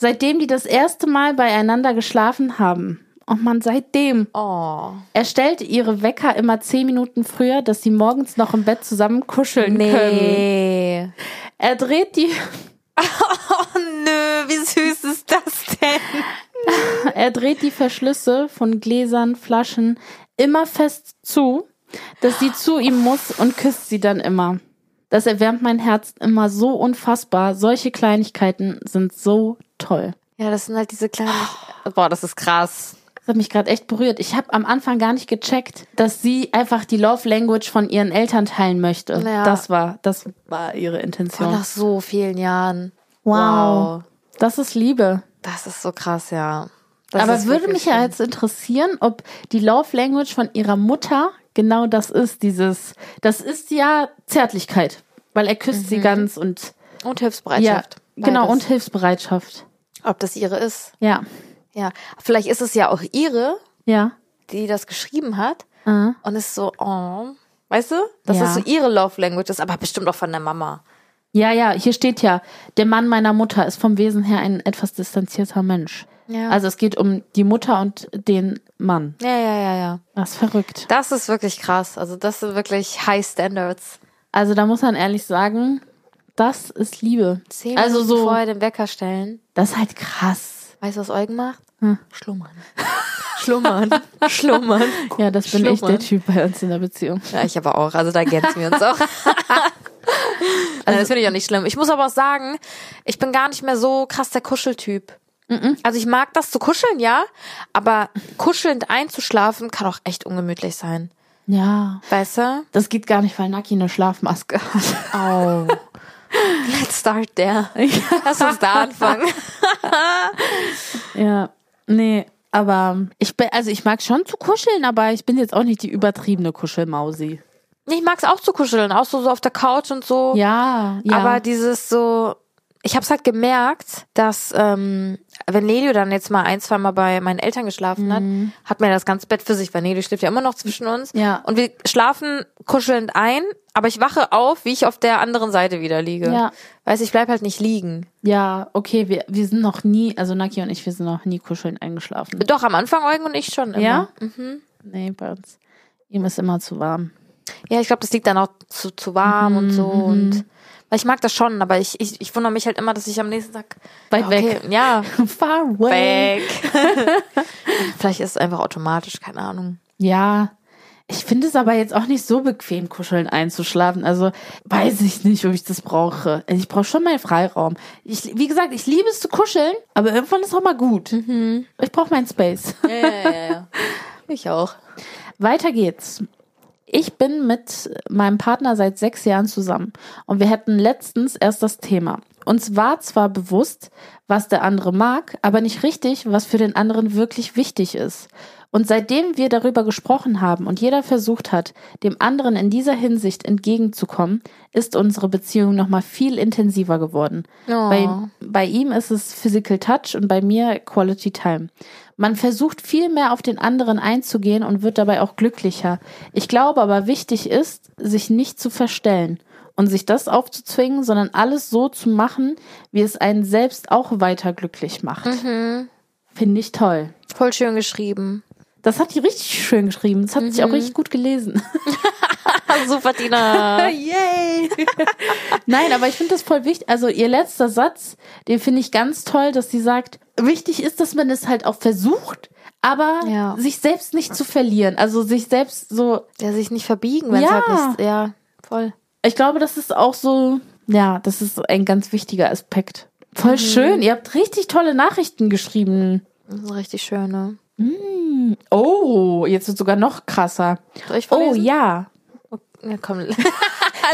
Seitdem die das erste Mal beieinander geschlafen haben. Oh man, seitdem. Oh. Er stellte ihre Wecker immer zehn Minuten früher, dass sie morgens noch im Bett zusammen kuscheln können. Nee. Er dreht die, Oh nö, wie süß ist das denn? er dreht die Verschlüsse von Gläsern, Flaschen immer fest zu, dass sie zu ihm muss und küsst sie dann immer. Das erwärmt mein Herz immer so unfassbar. Solche Kleinigkeiten sind so toll. Ja, das sind halt diese kleinen. Boah, das ist krass. Das hat mich gerade echt berührt. Ich habe am Anfang gar nicht gecheckt, dass sie einfach die Love Language von ihren Eltern teilen möchte. Ja. Das war, das war ihre Intention. nach so vielen Jahren. Wow. Das ist Liebe. Das ist so krass, ja. Das Aber würde mich ja jetzt interessieren, ob die Love Language von ihrer Mutter genau das ist, dieses, das ist ja Zärtlichkeit, weil er küsst sie ganz und Und ja, Hilfsbereitschaft. genau Beides. und Hilfsbereitschaft. Ob das ihre ist. Ja, Ja. Vielleicht ist es ja auch ihre, ja, die das geschrieben hat. äh. Und ist so, oh. Weißt du? Das Ja. ist so ihre Love Language, ist aber bestimmt auch von der Mama. ja, ja. Hier steht ja, der Mann meiner Mutter ist vom Wesen her ein etwas distanzierter Mensch. Ja. Also es geht um die Mutter und den Mann. Ja, ja, ja, ja. Das ist verrückt. Das ist wirklich krass. Also das sind wirklich High Standards. Also da muss man ehrlich sagen, das ist Liebe. Zehn Also Minuten so, vorher den Wecker stellen. das ist halt krass. Weißt du, was Eugen macht? Hm. Schlummern. Schlummern. Schlummern. Ja, das bin ich Schlummern. der Typ bei uns in der Beziehung. Ja, ich aber auch. Also da ergänzen wir uns auch. also, das finde ich auch nicht schlimm. Ich muss aber auch sagen, ich bin gar nicht mehr so krass der Kuscheltyp. Also ich mag das zu kuscheln, ja, aber kuschelnd einzuschlafen kann auch echt ungemütlich sein. Ja. Weißt du? Das geht gar nicht, weil Naki eine Schlafmaske hat. Oh. Let's start there. Lass uns da anfangen. Ja. Nee, aber ich bin, also ich mag schon zu kuscheln, aber ich bin jetzt auch nicht die übertriebene Kuschelmausi. Ich mag's auch zu kuscheln, auch so, so auf der Couch und so. Ja, ja. Aber dieses so, ich habe es halt gemerkt, dass ähm, wenn Nelio dann jetzt mal ein, zwei Mal bei meinen Eltern geschlafen hat, hat mir das ganze Bett für sich, weil Nelio schläft ja immer noch zwischen uns. Ja. Und wir schlafen kuschelnd ein, aber ich wache auf, wie ich auf der anderen Seite wieder liege. Ja. Weiß ich bleib halt nicht liegen. ja, okay, wir, wir sind noch nie, also Naki und ich, wir sind noch nie kuscheln eingeschlafen. Doch, am Anfang Eugen und ich schon immer. Ja? Nee, bei uns. Ihm ist immer zu warm. Ja, ich glaube, das liegt dann auch zu, zu warm und Mhm, so und weil ich mag das schon, aber ich, ich, ich wundere mich halt immer, dass ich am nächsten Tag Weit okay, weg. Ja, Far away. weg. Vielleicht ist es einfach automatisch, keine Ahnung. Ja. Ich finde es aber jetzt auch nicht so bequem, kuscheln einzuschlafen. Also weiß ich nicht, ob ich das brauche. Also ich brauche schon meinen Freiraum. Ich, wie gesagt, ich liebe es zu kuscheln, aber irgendwann ist auch mal gut. Ich brauche meinen Space. Ja, ja, ja, ja. Ich auch. Weiter geht's. Ich bin mit meinem Partner seit sechs Jahren zusammen und wir hatten letztens erst das Thema. Uns war zwar bewusst, was der andere mag, aber nicht richtig, was für den anderen wirklich wichtig ist. Und seitdem wir darüber gesprochen haben und jeder versucht hat, dem anderen in dieser Hinsicht entgegenzukommen, ist unsere Beziehung nochmal viel intensiver geworden. Oh. Bei, bei ihm ist es Physical Touch und bei mir Quality Time. Man versucht viel mehr auf den anderen einzugehen und wird dabei auch glücklicher. Ich glaube aber wichtig ist, sich nicht zu verstellen und sich das aufzuzwingen, sondern alles so zu machen, wie es einen selbst auch weiter glücklich macht. Finde ich toll. Voll schön geschrieben. Das hat die richtig schön geschrieben. Das hat sich auch richtig gut gelesen. Super, Tina. Yay! Nein, aber ich finde das voll wichtig. Also ihr letzter Satz, den finde ich ganz toll, dass sie sagt, wichtig ist, dass man es halt auch versucht, aber Ja. sich selbst nicht zu verlieren. Also sich selbst so, Der sich nicht verbiegen, wenn es Ja. halt nicht. Ja, voll. ich glaube, das ist auch so, ja, das ist ein ganz wichtiger Aspekt. Voll schön. Ihr habt richtig tolle Nachrichten geschrieben. Das ist richtig schön, ne? Oh, jetzt wird sogar noch krasser. Oh ja. Ja, komm.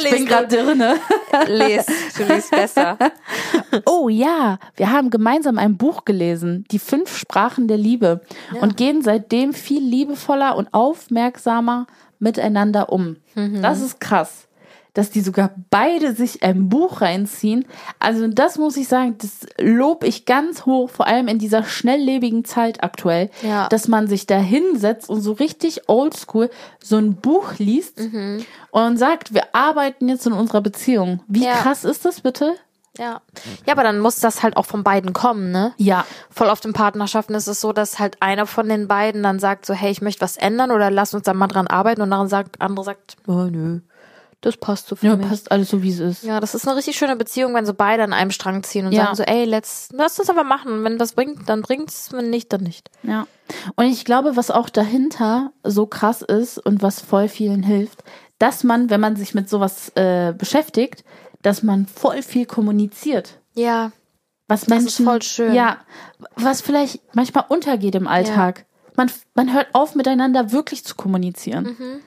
Ich bin gerade drinne. Les, du liest besser. Oh ja, wir haben gemeinsam ein Buch gelesen, Die fünf Sprachen der Liebe, und gehen seitdem viel liebevoller und aufmerksamer miteinander um. Das ist krass. Dass die sogar beide sich ein Buch reinziehen. Also das muss ich sagen, das lob ich ganz hoch, vor allem in dieser schnelllebigen Zeit aktuell, Ja. dass man sich da hinsetzt und so richtig oldschool so ein Buch liest Mhm. und sagt, wir arbeiten jetzt in unserer Beziehung. Wie Ja. krass ist das bitte? Ja. Ja, aber dann muss das halt auch von beiden kommen, ne? Ja. Voll oft in Partnerschaften ist es so, dass halt einer von den beiden dann sagt so, hey, ich möchte was ändern oder lass uns da mal dran arbeiten und dann sagt, andere sagt, oh, nö, das passt so für Ja, mich. passt alles so, wie es ist. Ja, das ist eine richtig schöne Beziehung, wenn so beide an einem Strang ziehen und Ja. sagen so, ey, let's, lass uns aber machen. Wenn das bringt, dann bringt's, wenn nicht, dann nicht. Ja. Und ich glaube, was auch dahinter so krass ist und was voll vielen hilft, dass man, wenn man sich mit sowas äh, beschäftigt, dass man voll viel kommuniziert. Ja, Was Das Menschen, ist voll schön. Ja, was vielleicht manchmal untergeht im Alltag. Man, man hört auf, miteinander wirklich zu kommunizieren. Mhm.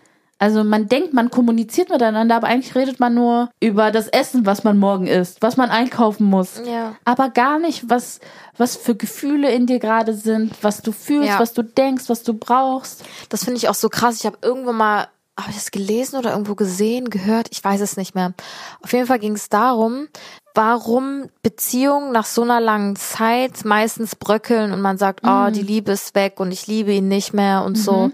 Also man denkt, man kommuniziert miteinander, aber eigentlich redet man nur über das Essen, was man morgen isst, was man einkaufen muss. Ja. Aber gar nicht, was, was für Gefühle in dir gerade sind, was du fühlst, Ja. was du denkst, was du brauchst. Das finde ich auch so krass. Ich habe irgendwo mal, habe ich das gelesen oder irgendwo gesehen, gehört? Ich weiß es nicht mehr. Auf jeden Fall ging es darum, warum Beziehungen nach so einer langen Zeit meistens bröckeln und man sagt, oh, die Liebe ist weg und ich liebe ihn nicht mehr und so.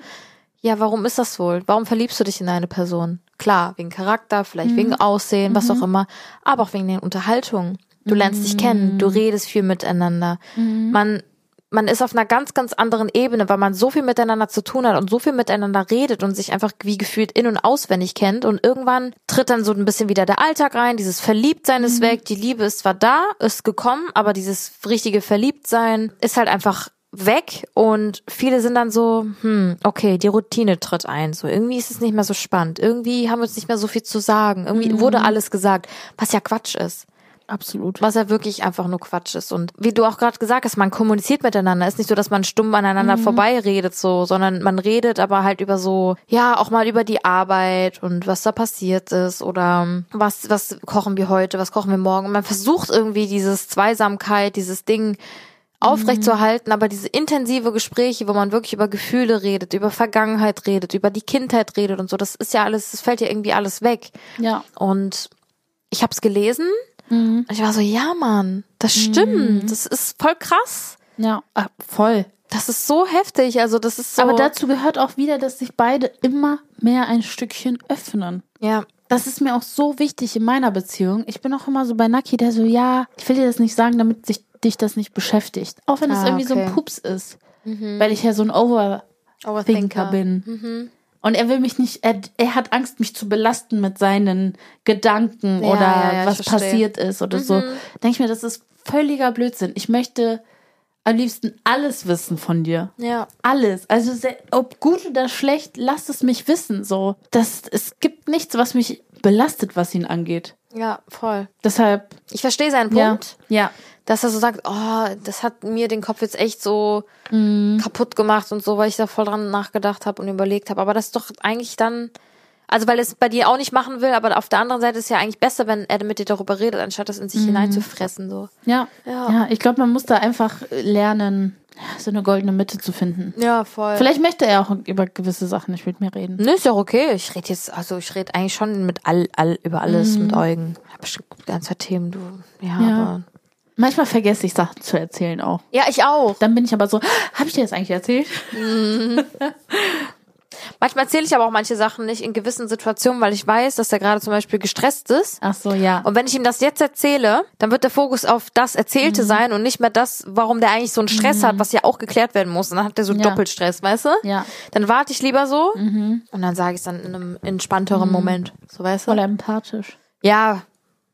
Ja, warum ist das wohl? Warum verliebst du dich in eine Person? Klar, wegen Charakter, vielleicht wegen Aussehen, was auch immer, aber auch wegen den Unterhaltungen. Du lernst dich kennen, du redest viel miteinander. Man man ist auf einer ganz, ganz anderen Ebene, weil man so viel miteinander zu tun hat und so viel miteinander redet und sich einfach wie gefühlt in- und auswendig kennt. Und irgendwann tritt dann so ein bisschen wieder der Alltag rein, dieses Verliebtsein ist weg, die Liebe ist zwar da, ist gekommen, aber dieses richtige Verliebtsein ist halt einfach weg und viele sind dann so, hm, okay, die Routine tritt ein. So, irgendwie ist es nicht mehr so spannend. Irgendwie haben wir uns nicht mehr so viel zu sagen. Irgendwie wurde alles gesagt, was ja Quatsch ist Absolut. was ja wirklich einfach nur Quatsch ist. Und wie du auch gerade gesagt hast, man kommuniziert miteinander. Ist nicht so, dass man stumm aneinander vorbeiredet, so, sondern man redet aber halt über so, ja, auch mal über die Arbeit und was da passiert ist oder was, was kochen wir heute, was kochen wir morgen. Und man versucht irgendwie dieses Zweisamkeit, dieses Ding aufrechtzuerhalten, aber diese intensive Gespräche, wo man wirklich über Gefühle redet, über Vergangenheit redet, über die Kindheit redet und so, das ist ja alles, das fällt ja irgendwie alles weg. Ja. Und ich habe es gelesen und ich war so, ja, Mann, das stimmt. Das ist voll krass. Ja. Ah, voll. Das ist so heftig. Also das ist so. Aber dazu gehört auch wieder, dass sich beide immer mehr ein Stückchen öffnen. ja, Das ist mir auch so wichtig in meiner Beziehung. Ich bin auch immer so bei Naki, der so, ja, ich will dir das nicht sagen, damit sich dich das nicht beschäftigt. Auch wenn es Ah, irgendwie so ein okay. Mhm. Pups ist. Weil ich ja so ein Overthinker bin. Und er will mich nicht, er, er hat Angst, mich zu belasten mit seinen Gedanken Ja, oder ja, ja, was. Mhm. passiert ist oder so. Denke ich mir, das ist völliger Blödsinn. Ich möchte am liebsten alles wissen von dir. Ja. Alles. Also se- ob gut oder schlecht, lasst es mich wissen. So, das es gibt nichts, was mich belastet, was ihn angeht. Ja, voll. Deshalb Ich verstehe seinen ja, Punkt, ja, dass er so sagt, oh, das hat mir den Kopf jetzt echt so Mhm. kaputt gemacht und so, weil ich da voll dran nachgedacht habe und überlegt habe. Aber das ist doch eigentlich dann, also weil es bei dir auch nicht machen will, aber auf der anderen Seite ist es ja eigentlich besser, wenn er mit dir darüber redet, anstatt das in sich hineinzufressen. So. ja, Ja. ja. Ich glaube, man muss da einfach lernen, so eine goldene Mitte zu finden. Ja, voll. Vielleicht möchte er auch über gewisse Sachen nicht mit mir reden. Ne, ist ja okay. Ich rede jetzt, also ich rede eigentlich schon mit all, all über alles mit Eugen. Ich habe bestimmt ganze Themen, du. Ja, Ja. aber. Manchmal vergesse ich Sachen zu erzählen auch. Ja, ich auch. Dann bin ich aber so, habe ich dir das eigentlich erzählt? Manchmal erzähle ich aber auch manche Sachen nicht in gewissen Situationen, weil ich weiß, dass er gerade zum Beispiel gestresst ist. Ach so, ja. Und wenn ich ihm das jetzt erzähle, dann wird der Fokus auf das Erzählte Mhm. sein und nicht mehr das, warum der eigentlich so einen Stress hat, was ja auch geklärt werden muss. Und dann hat er so Ja. Doppelstress, weißt du? Ja. Mhm. Dann warte ich lieber so und dann sage ich es dann in einem entspannteren Moment. So, weißt du? Voll empathisch. Ja,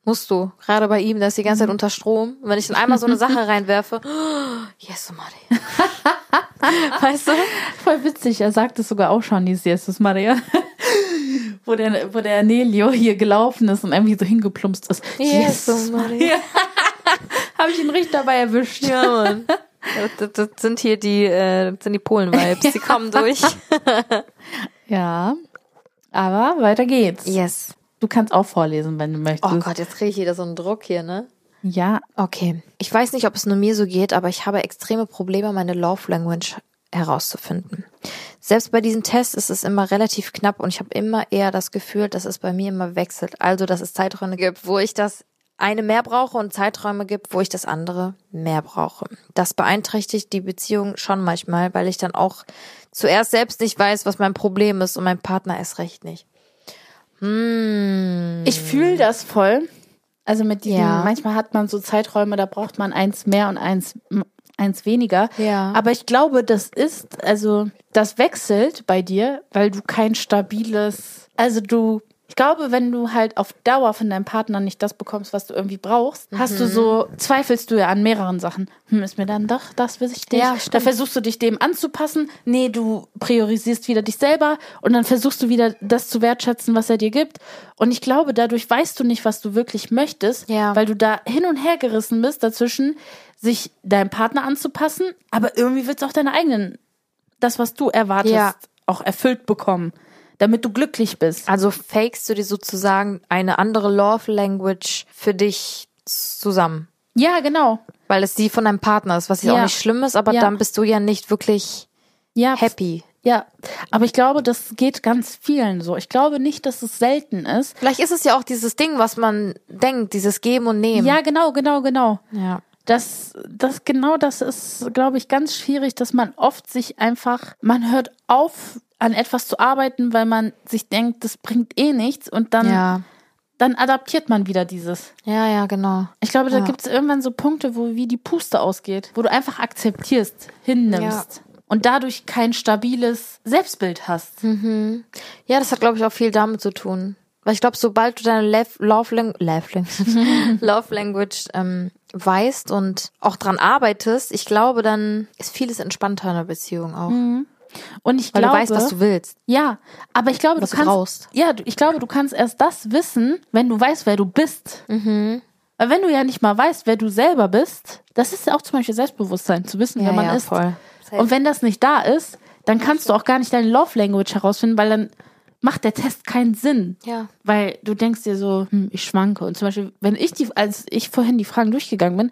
musst du. Gerade bei ihm, der ist die ganze Zeit unter Strom. Und wenn ich dann einmal so eine Sache reinwerfe, oh, yes, Mari. weißt du? Voll witzig, er sagt es sogar auch schon, dieses Jesus Maria. wo, der, wo der Nelio hier gelaufen ist und irgendwie so hingeplumpst ist. Jesus Maria. Habe ich ihn richtig dabei erwischt. Ja, Mann. Das, das sind hier die, äh, das sind die Polen-Vibes, die kommen durch. Ja. Aber weiter geht's. Yes. Du kannst auch vorlesen, wenn du möchtest. Oh Gott, jetzt kriege ich wieder so einen Druck hier, ne? Ja. Okay. Ich weiß nicht, ob es nur mir so geht, aber ich habe extreme Probleme, meine Love Language herauszufinden. Selbst bei diesen Tests ist es immer relativ knapp und ich habe immer eher das Gefühl, dass es bei mir immer wechselt. Also, dass es Zeiträume gibt, wo ich das eine mehr brauche und Zeiträume gibt, wo ich das andere mehr brauche. Das beeinträchtigt die Beziehung schon manchmal, weil ich dann auch zuerst selbst nicht weiß, was mein Problem ist und mein Partner erst recht nicht. Hm. Ich fühle das voll. Also mit diesem, Ja. manchmal hat man so Zeiträume, da braucht man eins mehr und eins, eins weniger. Ja. Aber ich glaube, das ist, also das wechselt bei dir, weil du kein stabiles, also du, ich glaube, wenn du halt auf Dauer von deinem Partner nicht das bekommst, was du irgendwie brauchst, hast Mhm. du so, zweifelst du ja an mehreren Sachen. Hm, ist mir dann doch das wichtig? Ja, da versuchst du dich dem anzupassen. Nee, du priorisierst wieder dich selber und dann versuchst du wieder das zu wertschätzen, was er dir gibt. Und ich glaube, dadurch weißt du nicht, was du wirklich möchtest, Ja. weil du da hin und her gerissen bist dazwischen, sich deinem Partner anzupassen, aber irgendwie willst du auch deine eigenen, das, was du erwartest, Ja. auch erfüllt bekommen, damit du glücklich bist. Also fakest du dir sozusagen eine andere Love Language für dich zusammen. Ja, genau. Weil es die von deinem Partner ist, was ja auch Ja. nicht schlimm ist, aber Ja. dann bist du ja nicht wirklich Ja, happy. ja. Aber ich glaube, das geht ganz vielen so. Ich glaube nicht, dass es selten ist. Vielleicht ist es ja auch dieses Ding, was man denkt, dieses Geben und Nehmen. Ja, genau, genau, genau. Ja. Das, das, genau das ist, glaube ich, ganz schwierig, dass man oft sich einfach, man hört auf, an etwas zu arbeiten, weil man sich denkt, das bringt eh nichts und dann, Ja. dann adaptiert man wieder dieses. Ja, ja, genau. Ich glaube, da Ja. gibt es irgendwann so Punkte, wo wie die Puste ausgeht, wo du einfach akzeptierst, hinnimmst und dadurch kein stabiles Selbstbild hast. Hm. Ja, das hat, glaube ich, auch viel damit zu tun. Weil ich glaube, sobald du deine Love, Love, Lang Love Language ähm, weißt und auch dran arbeitest, ich glaube, dann ist vieles entspannter in der Beziehung auch. Und ich Weil glaube, du weißt, was du willst. ja, aber ich glaube, Was du du kannst, brauchst. ja, du- ich glaube, du kannst erst das wissen, wenn du weißt, wer du bist. Mhm. Weil wenn du ja nicht mal weißt, wer du selber bist, das ist ja auch zum Beispiel Selbstbewusstsein, zu wissen, wer man ist. voll. Und wenn das nicht da ist, dann kannst du auch gar nicht deine Love Language herausfinden, weil dann macht der Test keinen Sinn. Ja. Weil du denkst dir so, hm, ich schwanke. Und zum Beispiel, wenn ich die, als ich vorhin die Fragen durchgegangen bin,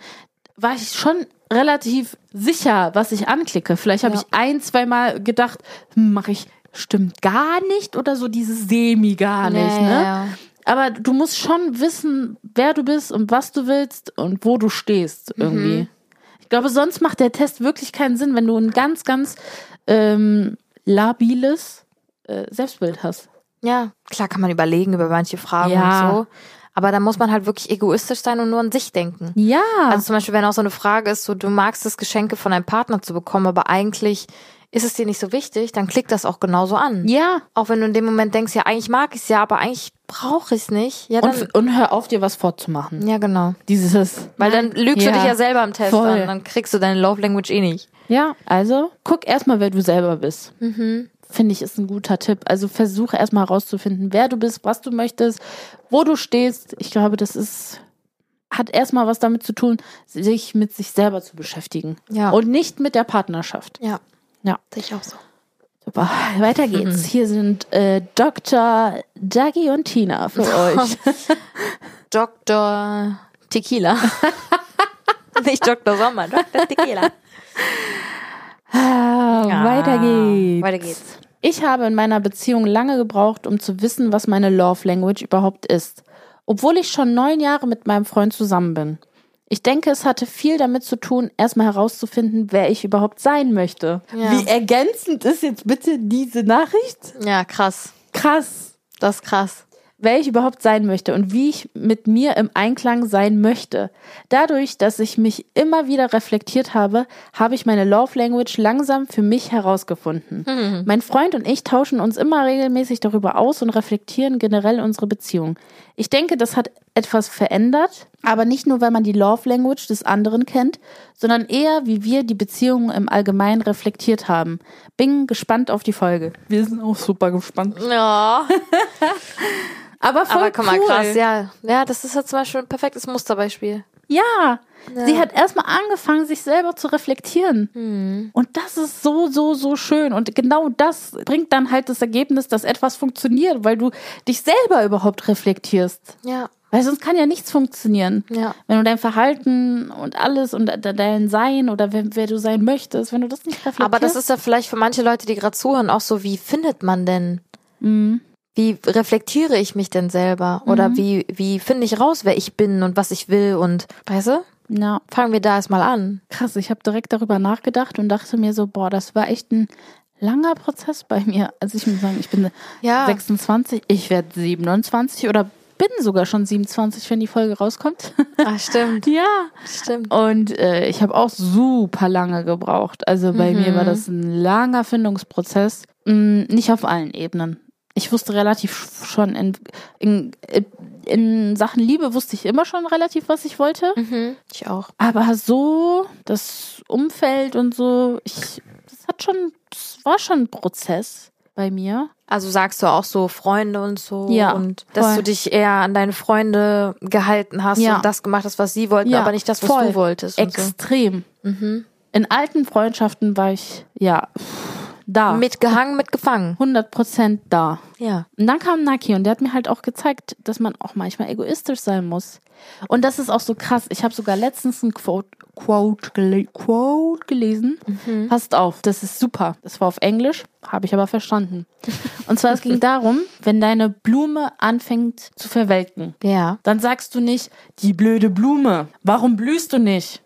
war ich schon relativ sicher, was ich anklicke. Vielleicht habe Ja. ich ein, zweimal gedacht, hm, mache ich stimmt gar nicht oder so dieses Semi gar nicht. ja, ne? ja. Aber du musst schon wissen, wer du bist und was du willst und wo du stehst irgendwie. Ich glaube, sonst macht der Test wirklich keinen Sinn, wenn du ein ganz, ganz ähm, labiles äh, Selbstbild hast. Ja, klar kann man überlegen über manche Fragen und so. Aber da muss man halt wirklich egoistisch sein und nur an sich denken. Ja. Also zum Beispiel, wenn auch so eine Frage ist, so du magst es, Geschenke von deinem Partner zu bekommen, aber eigentlich ist es dir nicht so wichtig, dann klick das auch genauso an. ja. Auch wenn du in dem Moment denkst, ja, eigentlich mag ich es ja, aber eigentlich brauche ich es nicht. Ja, dann, Und, und hör auf, dir was vorzumachen. ja, genau. Dieses. Weil dann lügst Ja. du dich ja selber im Test Voll. an, dann kriegst du deine Love Language eh nicht. Ja, also guck erstmal, wer du selber bist. Finde ich, ist ein guter Tipp. Also versuche erstmal herauszufinden, wer du bist, was du möchtest, wo du stehst. Ich glaube, das ist, hat erstmal was damit zu tun, sich mit sich selber zu beschäftigen. Ja. Und nicht mit der Partnerschaft. Ja, Ja. sehe ich auch so. Super. Weiter geht's. Hier sind äh, Dr. Dagi und Tina für euch. Dr. Tequila. nicht Dr. Sommer, Dr. Tequila. Ah, weiter geht's. Weiter geht's. Ich habe in meiner Beziehung lange gebraucht, um zu wissen, was meine Love Language überhaupt ist. Obwohl ich schon neun Jahre mit meinem Freund zusammen bin. Ich denke, es hatte viel damit zu tun, erstmal herauszufinden, wer ich überhaupt sein möchte. Ja. Wie ergänzend ist jetzt bitte diese Nachricht? Ja, krass. Krass. Das ist krass. Wer ich überhaupt sein möchte und wie ich mit mir im Einklang sein möchte. Dadurch, dass ich mich immer wieder reflektiert habe, habe ich meine Love Language langsam für mich herausgefunden. Mein Freund und ich tauschen uns immer regelmäßig darüber aus und reflektieren generell unsere Beziehung. Ich denke, das hat etwas verändert, aber nicht nur, weil man die Love Language des anderen kennt, sondern eher, wie wir die Beziehung im Allgemeinen reflektiert haben. Bin gespannt auf die Folge. Wir sind auch super gespannt. Ja. Aber voll Aber guck mal, krass, ja. Ja, das ist ja zum Beispiel ein perfektes Musterbeispiel. Ja, sie hat erstmal angefangen, sich selber zu reflektieren. Hm. Und das ist so, so, so schön. Und genau das bringt dann halt das Ergebnis, dass etwas funktioniert, weil du dich selber überhaupt reflektierst. Ja. Weil sonst kann ja nichts funktionieren. Ja. Wenn du dein Verhalten und alles und de- dein Sein oder wer, wer du sein möchtest, wenn du das nicht reflektierst. Aber das ist ja vielleicht für manche Leute, die gerade zuhören, auch so, wie findet man denn? Wie reflektiere ich mich denn selber? Oder wie, wie finde ich raus, wer ich bin und was ich will? Und weißt du, ja, fangen wir da erstmal an. krass. Ich habe direkt darüber nachgedacht und dachte mir so, boah, das war echt ein langer Prozess bei mir. Also ich muss sagen, ich bin Ja. 26, ich werde 27 oder bin sogar schon 27, wenn die Folge rauskommt. Ah, stimmt. ja. Stimmt. Und äh, ich habe auch super lange gebraucht. Also bei mir war das ein langer Findungsprozess. Mm, nicht auf allen Ebenen. Ich wusste relativ schon in, in, in Sachen Liebe wusste ich immer schon relativ, was ich wollte. Mhm. Ich auch. Aber so, das Umfeld und so, ich, das hat schon, das war schon ein Prozess bei mir. Also sagst du auch so Freunde und so Ja, und dass voll. du dich eher an deine Freunde gehalten hast Ja. und das gemacht hast, was sie wollten, Ja, aber nicht das, was voll. du wolltest. Und so. Extrem. In alten Freundschaften war ich, ja, da. Mitgehangen, mitgefangen. 100% da. Ja. Und dann kam Naki und der hat mir halt auch gezeigt, dass man auch manchmal egoistisch sein muss. Und das ist auch so krass. Ich habe sogar letztens ein Quote, Quote, gele Quote gelesen. Passt auf, das ist super. Das war auf Englisch, habe ich aber verstanden. Und zwar, es ging darum, wenn deine Blume anfängt zu verwelken, Ja. dann sagst du nicht, die blöde Blume, warum blühst du nicht?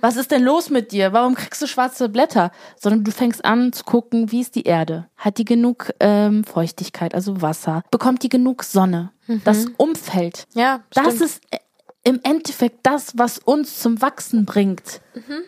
Was ist denn los mit dir? Warum kriegst du schwarze Blätter? Sondern du fängst an zu gucken, wie ist die Erde? Hat die genug ähm, Feuchtigkeit, also Wasser? Bekommt die genug Sonne? Das Umfeld. Ja, Das stimmt. ist äh, im Endeffekt das, was uns zum Wachsen bringt.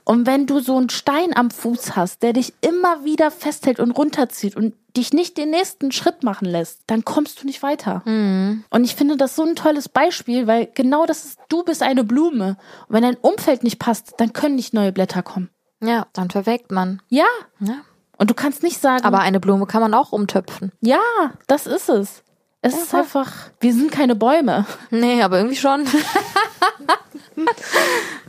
Und wenn du so einen Stein am Fuß hast, der dich immer wieder festhält und runterzieht und dich nicht den nächsten Schritt machen lässt, dann kommst du nicht weiter. Und ich finde das so ein tolles Beispiel, weil genau das ist, du bist eine Blume. Und wenn dein Umfeld nicht passt, dann können nicht neue Blätter kommen. Ja, dann verwelkt man. Ja. Ja. Und du kannst nicht sagen, Aber eine Blume kann man auch umtöpfen. ja, das ist es. Es ist einfach, wir sind keine Bäume. Nee, aber irgendwie schon.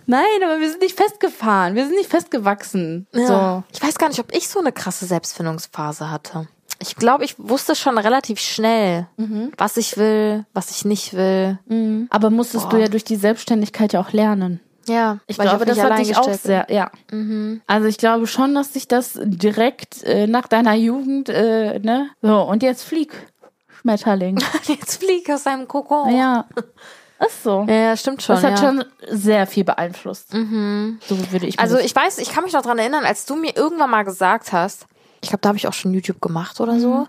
Nein, aber wir sind nicht festgefahren. Wir sind nicht festgewachsen. So. Ich weiß gar nicht, ob ich so eine krasse Selbstfindungsphase hatte. Ich glaube, ich wusste schon relativ schnell, was ich will, was ich nicht will. Aber musstest du ja durch die Selbstständigkeit ja auch lernen. Ja, Ich glaube, das hat dich auch sehr, ja. Also ich glaube schon, dass sich das direkt äh, nach deiner Jugend, äh, ne? So, und jetzt flieg, Schmetterling. Jetzt flieg aus seinem Kokon. ja. Ist so. Ja, stimmt schon. Das hat ja. schon sehr viel beeinflusst. So würde ich Also ich weiß, ich kann mich noch dran erinnern, als du mir irgendwann mal gesagt hast, ich glaube, da habe ich auch schon YouTube gemacht oder so,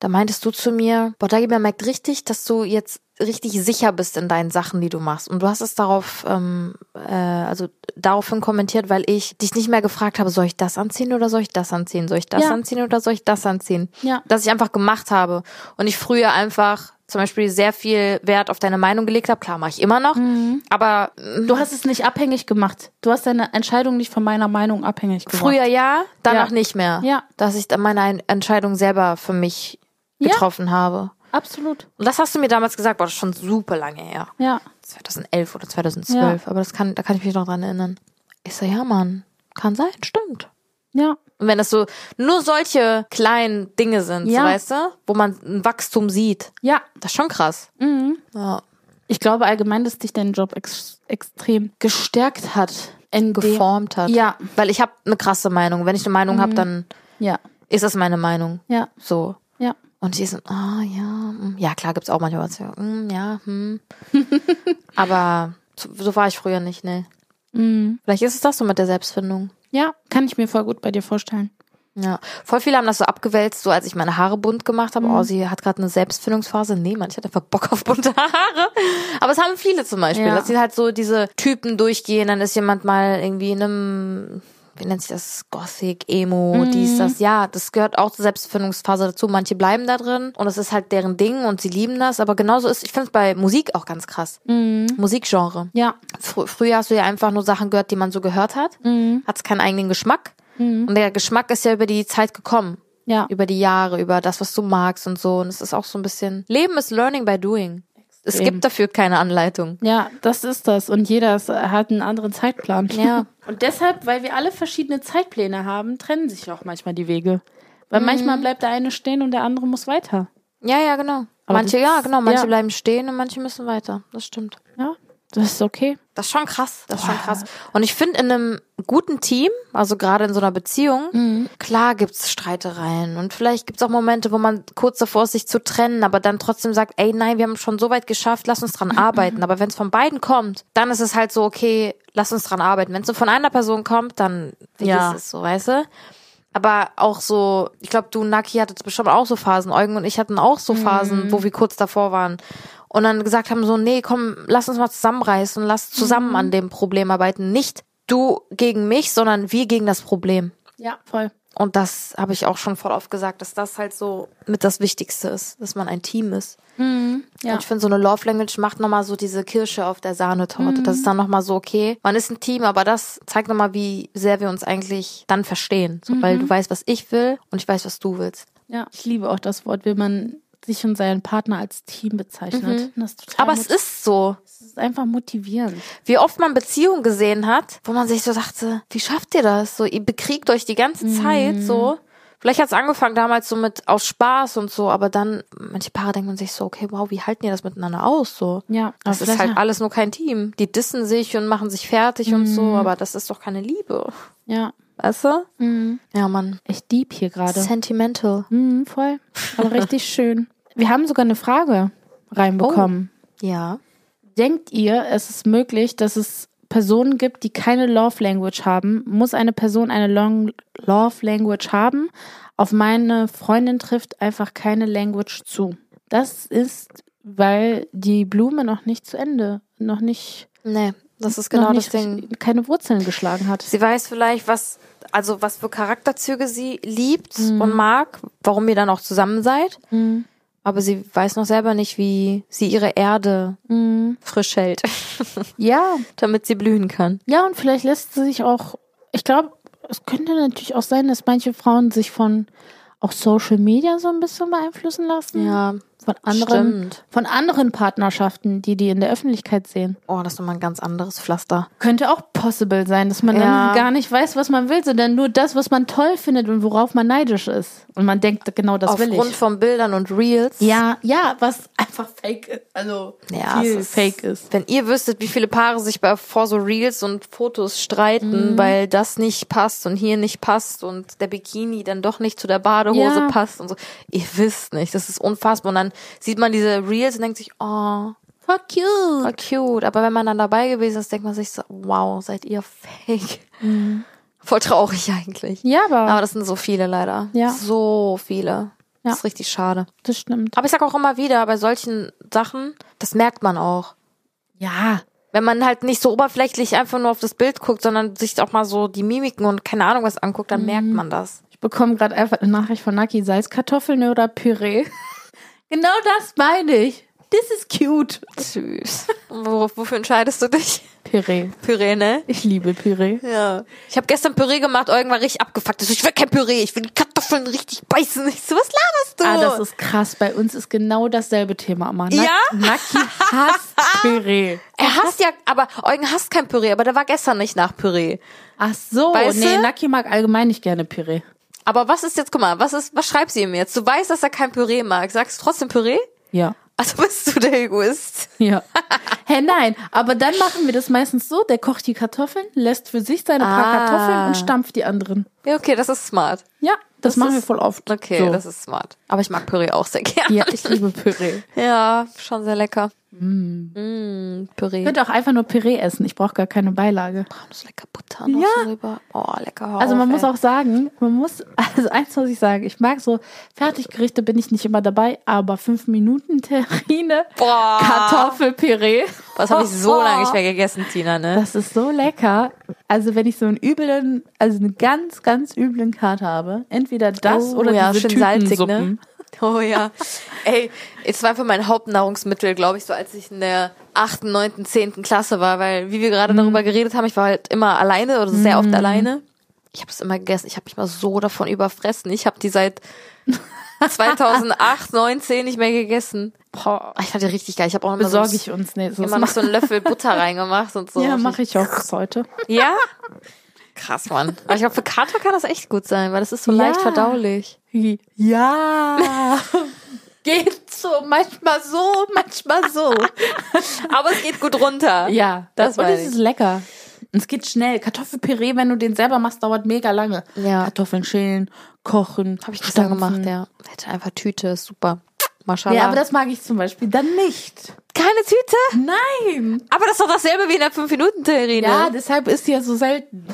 da meintest du zu mir, boah, Dagi, merkt richtig, dass du jetzt richtig sicher bist in deinen Sachen, die du machst. Und du hast es darauf, ähm, äh, also daraufhin kommentiert, weil ich dich nicht mehr gefragt habe, soll ich das anziehen oder soll ich das anziehen? Soll ich das Ja. anziehen oder soll ich das anziehen? Ja. Dass ich einfach gemacht habe. Und ich früher einfach zum Beispiel sehr viel Wert auf deine Meinung gelegt habe. Klar, mache ich immer noch. Aber du hast es nicht abhängig gemacht. Du hast deine Entscheidung nicht von meiner Meinung abhängig gemacht. Früher ja, danach Ja. nicht mehr. Ja. Dass ich dann meine Ein- Entscheidung selber für mich Ja. getroffen habe. Absolut. Und das hast du mir damals gesagt, boah, das schon super lange her. Ja. 2011 oder 2012. Aber das kann, da kann ich mich noch dran erinnern. Ich so, ja, Mann, kann sein, stimmt. Ja. Und wenn das so nur solche kleinen Dinge sind, Ja. so, weißt du, wo man ein Wachstum sieht, Ja. das ist schon krass. Ja. Ich glaube allgemein, dass dich dein Job ex extrem gestärkt hat. Geformt hat. Ja. Weil ich habe eine krasse Meinung. Wenn ich eine Meinung hab, habe, dann Ja. ist das meine Meinung. Ja. So. Ja. Und die so, ah ja, mm, ja klar gibt's auch manchmal was. Ja, mm, ja hm. Aber so, so war ich früher nicht, ne. Vielleicht ist es das so mit der Selbstfindung. Ja. Kann ich mir voll gut bei dir vorstellen. Ja, voll viele haben das so abgewälzt, so als ich meine Haare bunt gemacht habe. Oh, sie hat gerade eine Selbstfindungsphase. Nee, man, ich hatte einfach Bock auf bunte Haare. Aber es haben viele zum Beispiel, Ja. dass sie halt so diese Typen durchgehen. Dann ist jemand mal irgendwie in einem, wie nennt sich das, Gothic, Emo, dies, das. Ja, das gehört auch zur Selbstfindungsphase dazu. Manche bleiben da drin und es ist halt deren Ding und sie lieben das. Aber genauso ist, ich finde es bei Musik auch ganz krass. Musikgenre. Ja. Fr früher hast du ja einfach nur Sachen gehört, die man so gehört hat. Hat es keinen eigenen Geschmack. Und der Geschmack ist ja über die Zeit gekommen. Ja. Über die Jahre, über das, was du magst und so. Und es ist auch so ein bisschen. Leben ist Learning by Doing. Es Extrem. gibt dafür keine Anleitung. Ja, das ist das. Und jeder hat einen anderen Zeitplan. Ja. Und deshalb, weil wir alle verschiedene Zeitpläne haben, trennen sich auch manchmal die Wege. Weil Mhm. manchmal bleibt der eine stehen und der andere muss weiter. Ja, ja, genau. Aber manche, das- ja, genau, manche ja, bleiben stehen und manche müssen weiter. Das stimmt. Ja, das ist okay. Das ist schon krass. Das ist schon krass. Und ich finde, in einem guten Team, also gerade in so einer Beziehung, Mhm. klar gibt's Streitereien und vielleicht gibt's auch Momente, wo man kurz davor ist, sich zu trennen, aber dann trotzdem sagt, ey, nein, wir haben schon so weit geschafft, lass uns dran arbeiten. Aber wenn es von beiden kommt, dann ist es halt so, okay, lass uns dran arbeiten. Wenn es so von einer Person kommt, dann vergiss Ja. es so, weißt du? Aber auch so, ich glaube, du, Naki, hattet bestimmt auch so Phasen. Eugen und ich hatten auch so Phasen, wo wir kurz davor waren. Und dann gesagt haben so, nee, komm, lass uns mal zusammenreißen lass zusammen an dem Problem arbeiten. Nicht du gegen mich, sondern wir gegen das Problem. Ja, voll. Und das habe ich auch schon voll oft gesagt, dass das halt so mit das Wichtigste ist, dass man ein Team ist. Ja. Und ich finde, so eine Love Language macht nochmal so diese Kirsche auf der Sahnetorte. Das ist dann nochmal so, okay, man ist ein Team, aber das zeigt nochmal, wie sehr wir uns eigentlich dann verstehen. So, Weil du weißt, was ich will und ich weiß, was du willst. Ja, ich liebe auch das Wort, wie man sich und seinen Partner als Team bezeichnet. Total Aber es ist so. es ist einfach motivierend. Wie oft man Beziehungen gesehen hat, wo man sich so dachte, wie schafft ihr das? So, ihr bekriegt euch die ganze Zeit so. Vielleicht hat es angefangen damals so mit aus Spaß und so, aber dann, manche Paare denken sich so, okay, wow, wie halten die das miteinander aus? So. Ja, Das ist halt alles nur kein Team. Die dissen sich und machen sich fertig und so, aber das ist doch keine Liebe. Ja, Weißt du? Ja, Mann. echt deep hier gerade. Sentimental. Mhm, voll. Aber richtig schön. Wir haben sogar eine Frage reinbekommen. Ja. Denkt ihr, es ist möglich, dass es Personen gibt, die keine Love Language haben? Muss eine Person eine Long Love Language haben? Auf meine Freundin trifft einfach keine Language zu. Das ist, weil die Blume noch nicht zu Ende, noch nicht, Nee, das ist genau das Ding. keine Wurzeln geschlagen hat. Sie weiß vielleicht, was, also was für Charakterzüge sie liebt und mag, warum ihr dann auch zusammen seid. Aber sie weiß noch selber nicht, wie sie ihre Erde frisch hält, Ja, damit sie blühen kann. Ja, und vielleicht lässt sie sich auch, ich glaube, es könnte natürlich auch sein, dass manche Frauen sich von auch Social Media so ein bisschen beeinflussen lassen. Ja, Von anderen, stimmt. von anderen Partnerschaften, die die in der Öffentlichkeit sehen. Oh, das ist nochmal ein ganz anderes Pflaster. Könnte auch possible sein, dass man Ja. dann gar nicht weiß, was man will, sondern nur das, was man toll findet und worauf man neidisch ist. Und man denkt, genau das will Aufgrund ich. von Bildern und Reels. Ja, ja, was einfach fake ist. Also Ja, viel ist, fake ist. Wenn ihr wüsstet, wie viele Paare sich bei, vor so Reels und Fotos streiten, Mhm. weil das nicht passt und hier nicht passt und der Bikini dann doch nicht zu der Badehose Ja. passt und so. Ihr wisst nicht, das ist unfassbar. Und dann sieht man diese Reels und denkt sich, oh, Voll cute. voll cute. Aber wenn man dann dabei gewesen ist, denkt man sich so, wow, seid ihr fake. Voll traurig eigentlich. Ja, aber, Aber das sind so viele leider. Ja. So viele. Ja. Das ist richtig schade. das stimmt. Aber ich sag auch immer wieder, bei solchen Sachen, das merkt man auch. Ja, Wenn man halt nicht so oberflächlich einfach nur auf das Bild guckt, sondern sich auch mal so die Mimiken und keine Ahnung was anguckt, dann merkt man das. Ich bekomme gerade einfach eine Nachricht von Naki, Salzkartoffeln oder Püree. Genau das meine ich. Das ist cute. Süß. Wo, wofür entscheidest du dich? Püree. Püree, ne? Ich liebe Püree. Ja. Ich habe gestern Püree gemacht, irgendwann richtig abgefuckt. Ich will kein Püree, ich will die Kartoffeln richtig beißen. Ich so, was laberst du? Ah, das ist krass. Bei uns ist genau dasselbe Thema immer. Ja? Naki hasst Püree. er hasst ja, aber Eugen hasst kein Püree, aber der war gestern nicht nach Püree. Ach so. Weißt nee, du? Naki mag allgemein nicht gerne Püree. Aber was ist jetzt, guck mal, was ist, was schreibst du ihm jetzt? Du weißt, dass er kein Püree mag. Sagst du trotzdem Püree? Ja. Also bist du der Egoist. Ja. Hä, nein. Aber dann machen wir das meistens so. Der kocht die Kartoffeln, lässt für sich seine paar Ah. Kartoffeln und stampft die anderen. Ja, okay, das ist smart. Ja, das, Das machen wir ist- voll oft. Okay, so. das ist smart. Aber ich mag Püree auch sehr gerne. Ja, ich liebe Püree. Ja, schon sehr lecker. Mm. Püree. Ich könnte auch einfach nur Püree essen. Ich brauche gar keine Beilage. Das lecker Butter noch Ja. so rüber. Oh, lecker. Also man auf, muss ey. auch sagen, man muss, also eins muss ich sagen, ich mag so Fertiggerichte, bin ich nicht immer dabei, aber fünf Minuten Terrine, Boah. Kartoffelpüree, Das habe ich so lange nicht mehr gegessen, Tina, ne? das ist so lecker. Also wenn ich so einen üblen, also einen ganz, ganz üblen Kater habe, entweder das Oh, oder ja, diese schön salzig, ne? Oh ja. Ey, es war für mein Hauptnahrungsmittel, glaube ich, so als ich in der achten, neunten, zehnten Klasse war, weil wie wir gerade Mhm. darüber geredet haben, ich war halt immer alleine oder sehr oft alleine. Ich habe es immer gegessen. Ich habe mich mal so davon überfressen. Ich habe die seit 2008, 19 nicht mehr gegessen. Boah, ich fand die richtig geil. Ich habe auch immer Besorge so, ich uns nächstes immer noch so einen Löffel Butter reingemacht und so. Ja, mache ich auch bis heute. Ja? Krass, Mann. Aber ich glaube, für Kater kann das echt gut sein, weil das ist so Ja. leicht verdaulich. Ja. Geht so. manchmal so, manchmal so. Aber es geht gut runter. Ja, Das und meine es ist lecker. Und es geht schnell. Kartoffelpüree, wenn du den selber machst, dauert mega lange. Ja. Kartoffeln schälen, kochen. Habe ich gestern gemacht, ja. Hätte einfach Tüte, ist super. Mashallah. Ja, aber das mag ich zum Beispiel dann nicht. Keine Tüte? Nein. Aber das ist doch dasselbe wie in der 5-Minuten-Terrine. Ja, deshalb ist die ja so selten.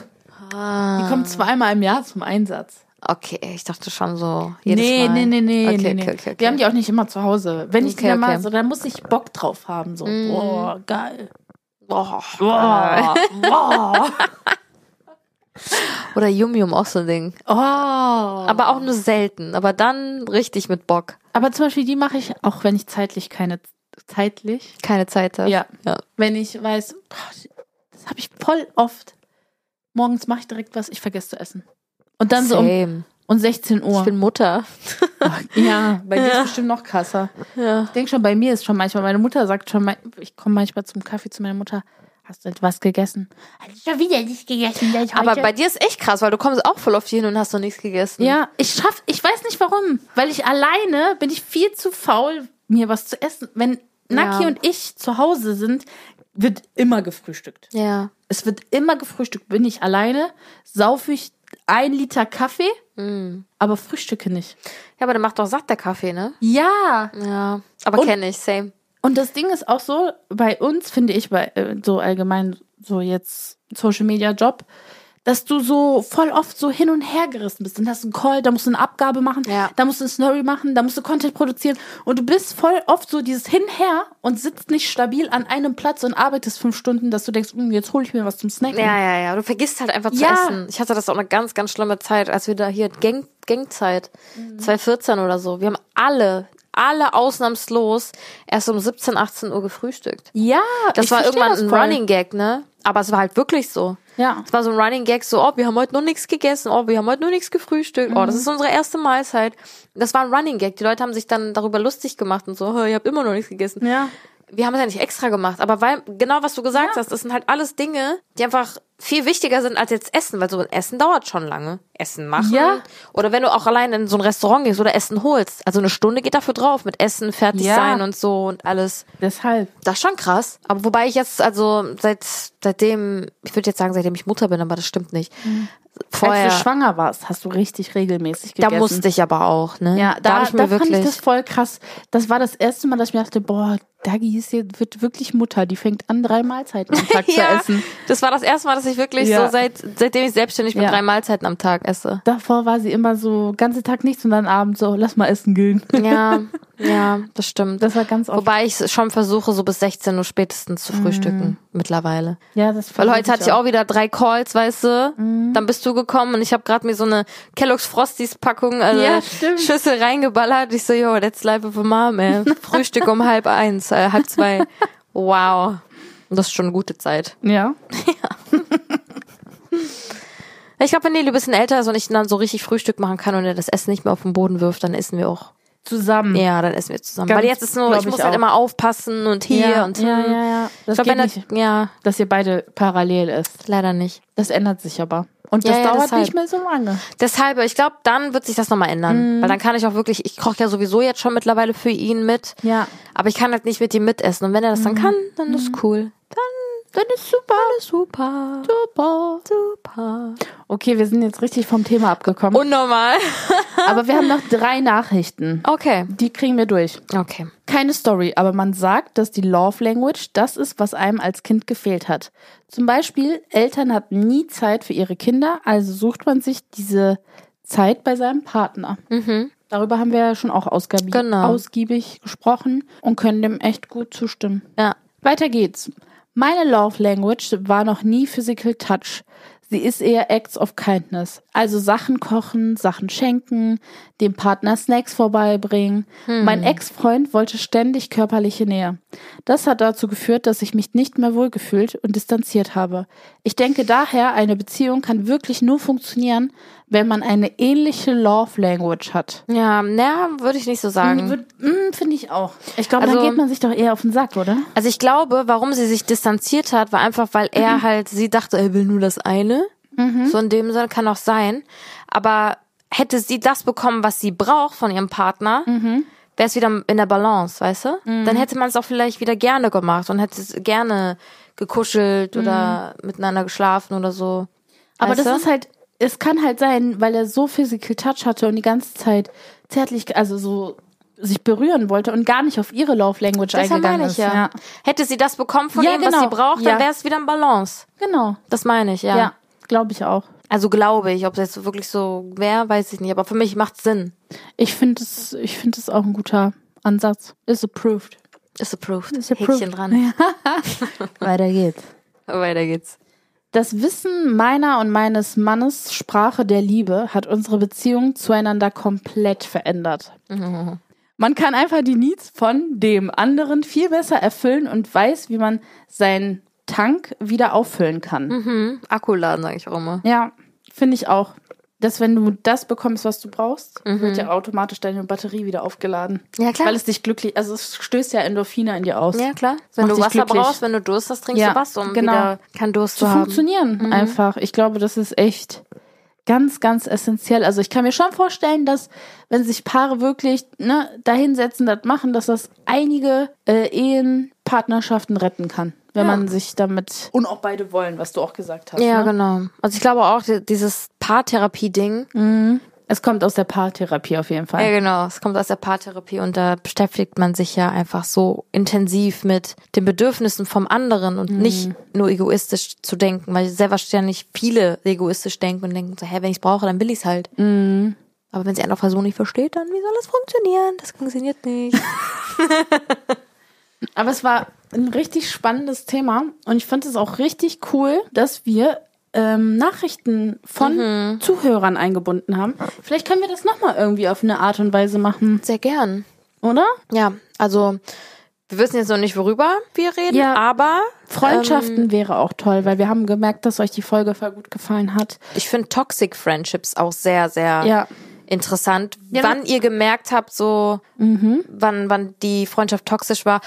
Ah. Die kommt zweimal im Jahr zum Einsatz. Okay, ich dachte schon so jedes nee, Mal. nee, nee, nee, okay, nee, nee. Okay, okay, okay. Wir haben die auch nicht immer zu Hause. Wenn ich die Okay, mal so, dann muss ich Bock drauf haben. So, boah, geil. Boah. Boah, boah. Oder Yum Yum, auch so ein Ding. Oh. Aber auch nur selten. Aber dann richtig mit Bock. Aber zum Beispiel die mache ich auch, wenn ich zeitlich keine zeitlich. Keine Zeit hast. Ja. ja. Wenn ich weiß, boah, das habe ich voll oft. Morgens mache ich direkt was, ich vergesse zu essen. Und dann so um, Same. um 16 Ich Uhr. bin Mutter. ja, bei dir ist bestimmt noch krasser. Ja. Ich denke schon, bei mir ist schon manchmal, meine Mutter sagt schon, mal- ich komme manchmal zum Kaffee zu meiner Mutter, hast du etwas gegessen? Hab ich schon wieder nicht gegessen. Aber heute?" bei dir ist echt krass, weil du kommst auch voll oft hin und hast noch nichts gegessen. Ja, ich schaff, ich weiß nicht warum, weil ich alleine bin ich viel zu faul, mir was zu essen. Wenn Naki Ja. und ich zu Hause sind, wird immer gefrühstückt. Ja. Es wird immer gefrühstückt. Bin ich alleine, saufe ich ein Liter Kaffee, Mm. aber frühstücke nicht. Ja, aber der macht doch satt, der Kaffee, ne? Ja. Ja. Aber kenne ich, same. Und das Ding ist auch so, bei uns finde ich, bei äh, so allgemein, so jetzt Social Media Job, dass du so voll oft so hin und her gerissen bist. Dann hast du einen Call, da musst du eine Abgabe machen, Ja. da musst du eine Story machen, da musst du Content produzieren. Und du bist voll oft so dieses Hinher und sitzt nicht stabil an einem Platz und arbeitest fünf Stunden, dass du denkst, "Hm, jetzt hole ich mir was zum Snacken. Ja, ja, ja. Du vergisst halt einfach zu Ja. essen. Ich hatte das auch eine ganz, ganz schlimme Zeit, als wir da hier Gang, Gangzeit, Mhm. 2014 oder so. Wir haben alle, alle ausnahmslos erst um 17, 18 Uhr gefrühstückt. Ja, Das war irgendwann ein voll. Running Gag, ne? Aber es war halt wirklich so. Ja. Es war so ein Running Gag, so, oh, wir haben heute noch nichts gegessen, oh, wir haben heute noch nichts gefrühstückt, oh, das ist unsere erste Mahlzeit. Das war ein Running Gag. Die Leute haben sich dann darüber lustig gemacht und so, "Hä, ihr habt immer noch nichts gegessen. Ja. Wir haben es ja nicht extra gemacht, aber weil, genau was du gesagt hast, das sind halt alles Dinge, die einfach viel wichtiger sind als jetzt Essen, weil so ein Essen dauert schon lange. Essen machen. Ja. Oder wenn du auch allein in so ein Restaurant gehst oder Essen holst. Also eine Stunde geht dafür drauf mit Essen, fertig Ja. sein und so und alles. Deshalb. Das ist schon krass. Aber wobei ich jetzt, also seit seitdem, ich würde jetzt sagen, seitdem ich Mutter bin, aber das stimmt nicht. Vorher, Als du schwanger warst, hast du richtig regelmäßig da gegessen. musste ich aber auch, ne? Ja, da, hab ich da mir fand ich das voll krass. Das war das erste Mal, dass ich mir dachte, boah, Dagi ist hier, wird wirklich Mutter. Die fängt an, drei Mahlzeiten am Tag zu ja, essen. das war das erste Mal, dass ich wirklich Ja. so seit seitdem ich selbstständig bin, Ja. drei Mahlzeiten am Tag esse. Davor war sie immer so, ganze Tag nichts und dann abends so, lass mal essen gehen. Ja, ja, das stimmt. Das war ganz oft. Wobei ich schon versuche, so bis 16 Uhr spätestens zu frühstücken mittlerweile. ja, das Weil heute hatte ich auch wieder drei Calls, weißt du? Mhm. Dann bist du gekommen und ich habe gerade mir so eine Kellogg's Frosties Packung, also Ja. Schüssel reingeballert. Ich so, yo, that's life of a mom, ey. Frühstück um halb eins, äh, halb zwei. Wow. Und Das ist schon eine gute Zeit. Ja. Ich glaube, wenn Nele ein bisschen älter ist und ich dann so richtig Frühstück machen kann und er das Essen nicht mehr auf den Boden wirft, dann essen wir auch. Zusammen. Ja, dann essen wir zusammen. Ganz, Weil jetzt ist nur, glaub ich muss ich halt auch. immer aufpassen und hier ja, und ja, hm. ja, ja. Das Ich glaub, geht wenn nicht, das, ja, dass ihr beide parallel ist. leider nicht. Das ändert sich aber. Und Ja, das ja, dauert deshalb. nicht mehr so lange. Deshalb, ich glaube, dann wird sich das nochmal ändern. Mhm. Weil dann kann ich auch wirklich, ich koche ja sowieso jetzt schon mittlerweile für ihn mit. Ja. Aber ich kann halt nicht mit ihm mitessen. Und wenn er das Mhm. dann kann, dann ist cool. Dann ist super. Alles super. Super. Super. Okay, wir sind jetzt richtig vom Thema abgekommen. Unnormal. aber wir haben noch drei Nachrichten. Okay. Die kriegen wir durch. Okay. Keine Story, aber man sagt, dass die Love Language das ist, was einem als Kind gefehlt hat. Zum Beispiel, Eltern hatten nie Zeit für ihre Kinder, also sucht man sich diese Zeit bei seinem Partner. Darüber haben wir ja schon auch ausgiebig, Genau. ausgiebig gesprochen und können dem echt gut zustimmen. Ja. Weiter geht's. Meine Love Language war noch nie Physical Touch. Sie ist eher Acts of Kindness. Also Sachen kochen, Sachen schenken, dem Partner Snacks vorbeibringen. Mein Ex-Freund wollte ständig körperliche Nähe. Das hat dazu geführt, dass ich mich nicht mehr wohlgefühlt und distanziert habe. Ich denke daher, eine Beziehung kann wirklich nur funktionieren, wenn man eine ähnliche Love Language hat. Ja, naja, würde ich nicht so sagen. Würd- mm, Finde ich auch. Ich glaube, Also- dann geht man sich doch eher auf den Sack, oder? Also ich glaube, warum sie sich distanziert hat, war einfach, weil er halt, sie dachte, er will nur das eine. So in dem Sinne kann auch sein. Aber hätte sie das bekommen, was sie braucht von ihrem Partner, wäre es wieder in der Balance, weißt du? Mhm. Dann hätte man es auch vielleicht wieder gerne gemacht und hätte es gerne gekuschelt oder miteinander geschlafen oder so. Mhm. Aber Weißt das du? ist halt, es kann halt sein, weil er so Physical Touch hatte und die ganze Zeit zärtlich, also so sich berühren wollte und gar nicht auf ihre Love Language Deshalb eingegangen meine ich ist. ja. Hätte sie das bekommen von Ja, ihm, was genau. sie braucht, dann Ja. wäre es wieder in Balance. Genau. Das meine ich, ja. Ja, glaube ich auch. Also glaube ich, ob es jetzt wirklich so wäre, weiß ich nicht. Aber für mich macht Sinn. Ich finde es, ich finde es auch ein guter Ansatz. Is approved. Ist approved. Is approved. Häkchen dran. Weiter geht's. Weiter geht's. Das Wissen meiner und meines Mannes Sprache der Liebe hat unsere Beziehung zueinander komplett verändert. Man kann einfach die Needs von dem anderen viel besser erfüllen und weiß, wie man seinen Tank wieder auffüllen kann. Mhm. Akkuladen, sage ich auch immer. Ja, finde ich auch. Dass wenn du das bekommst, was du brauchst, Mhm. wird ja automatisch deine Batterie wieder aufgeladen. Ja, klar. Weil es dich glücklich, also es stößt ja Endorphine in dir aus. Ja, klar. Wenn Macht du Wasser glücklich. brauchst, wenn du Durst hast, trinkst Ja, du was, um genau. wieder keinen Durst zu zu haben. funktionieren Mhm. einfach. Ich glaube, das ist echt ganz, ganz essentiell. Also ich kann mir schon vorstellen, dass wenn sich Paare wirklich ne, dahinsetzen, das machen, dass das einige äh, Ehen, Partnerschaften retten kann. Wenn Ja. man sich damit und auch beide wollen, was du auch gesagt hast. Ja, ne? genau. Also ich glaube auch, die- dieses Paartherapie-Ding, Mhm. Es kommt aus der Paartherapie auf jeden Fall. ja genau, es kommt aus der Paartherapie und da beschäftigt man sich ja einfach so intensiv mit den Bedürfnissen vom anderen und nicht nur egoistisch zu denken, weil sehr wahrscheinlich viele egoistisch denken und denken so, hä, wenn ich es brauche, dann will ich es halt. Aber wenn sie eine Person nicht versteht, dann wie soll das funktionieren? Das funktioniert nicht. Aber es war ein richtig spannendes Thema und ich fand es auch richtig cool, dass wir ähm, Nachrichten von Zuhörern eingebunden haben. Vielleicht können wir das nochmal irgendwie auf eine Art und Weise machen, Sehr gern. oder? Ja, also wir wissen jetzt noch nicht, worüber wir reden, Ja. aber Freundschaften wäre auch toll, weil wir haben gemerkt, dass euch die Folge voll gut gefallen hat. ich finde Toxic Friendships auch sehr, sehr Ja. interessant. Ja, wann ihr gemerkt habt, so wann, wann die Freundschaft toxisch war.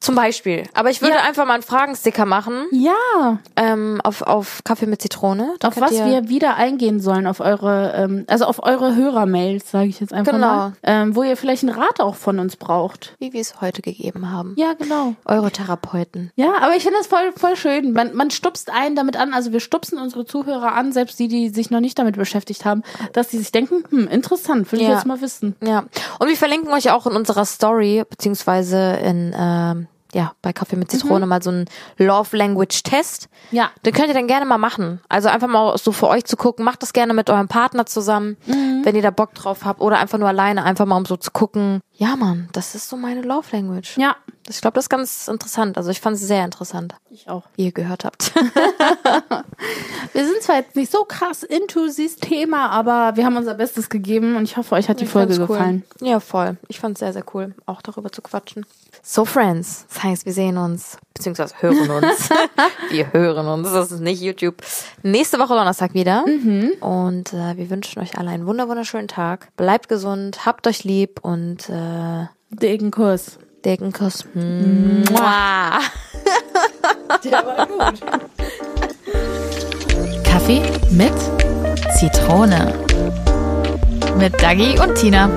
Zum Beispiel. Aber ich würde Ja. einfach mal einen Fragensticker machen Ja, ähm, auf, auf Kaffee mit Zitrone. Da auf was wir wieder eingehen sollen, auf eure, ähm, also auf eure Hörermails, sage ich jetzt einfach Genau. mal, ähm, wo ihr vielleicht einen Rat auch von uns braucht. wie wir es heute gegeben haben. Ja, genau. Eure Therapeuten. Ja, aber ich finde das voll, voll schön. Man, man stupst einen damit an, also wir stupsen unsere Zuhörer an, selbst die, die sich noch nicht damit beschäftigt haben, dass die sich denken, hm, interessant, will ich Ja. jetzt mal wissen. Ja. Und wir verlinken euch auch in unserer Story, beziehungsweise in, ähm, ja, bei Kaffee mit Zitrone mal so einen Love Language Test. Ja. Den könnt ihr dann gerne mal machen. Also einfach mal so für euch zu gucken. Macht das gerne mit eurem Partner zusammen, wenn ihr da Bock drauf habt. Oder einfach nur alleine, einfach mal um so zu gucken. Ja, Mann, das ist so meine Love Language. Ja, Ich glaube, das ist ganz interessant. Also ich fand es sehr interessant, ich auch. wie ihr gehört habt. Wir sind zwar jetzt nicht so krass into dieses Thema, aber wir haben unser Bestes gegeben und ich hoffe, euch hat die Folge fand's cool. gefallen. Ja, voll. Ich fand es sehr, sehr cool, auch darüber zu quatschen. So, Friends. Das heißt, wir sehen uns, beziehungsweise hören uns. wir hören uns. Das ist nicht YouTube. Nächste Woche Donnerstag wieder. Und äh, wir wünschen euch alle einen wunder wunderschönen Tag. Bleibt gesund, habt euch lieb und äh, Dicken Kuss. dicken Kuss. Mua. Kaffee mit Zitrone. Mit Dagi und Tina.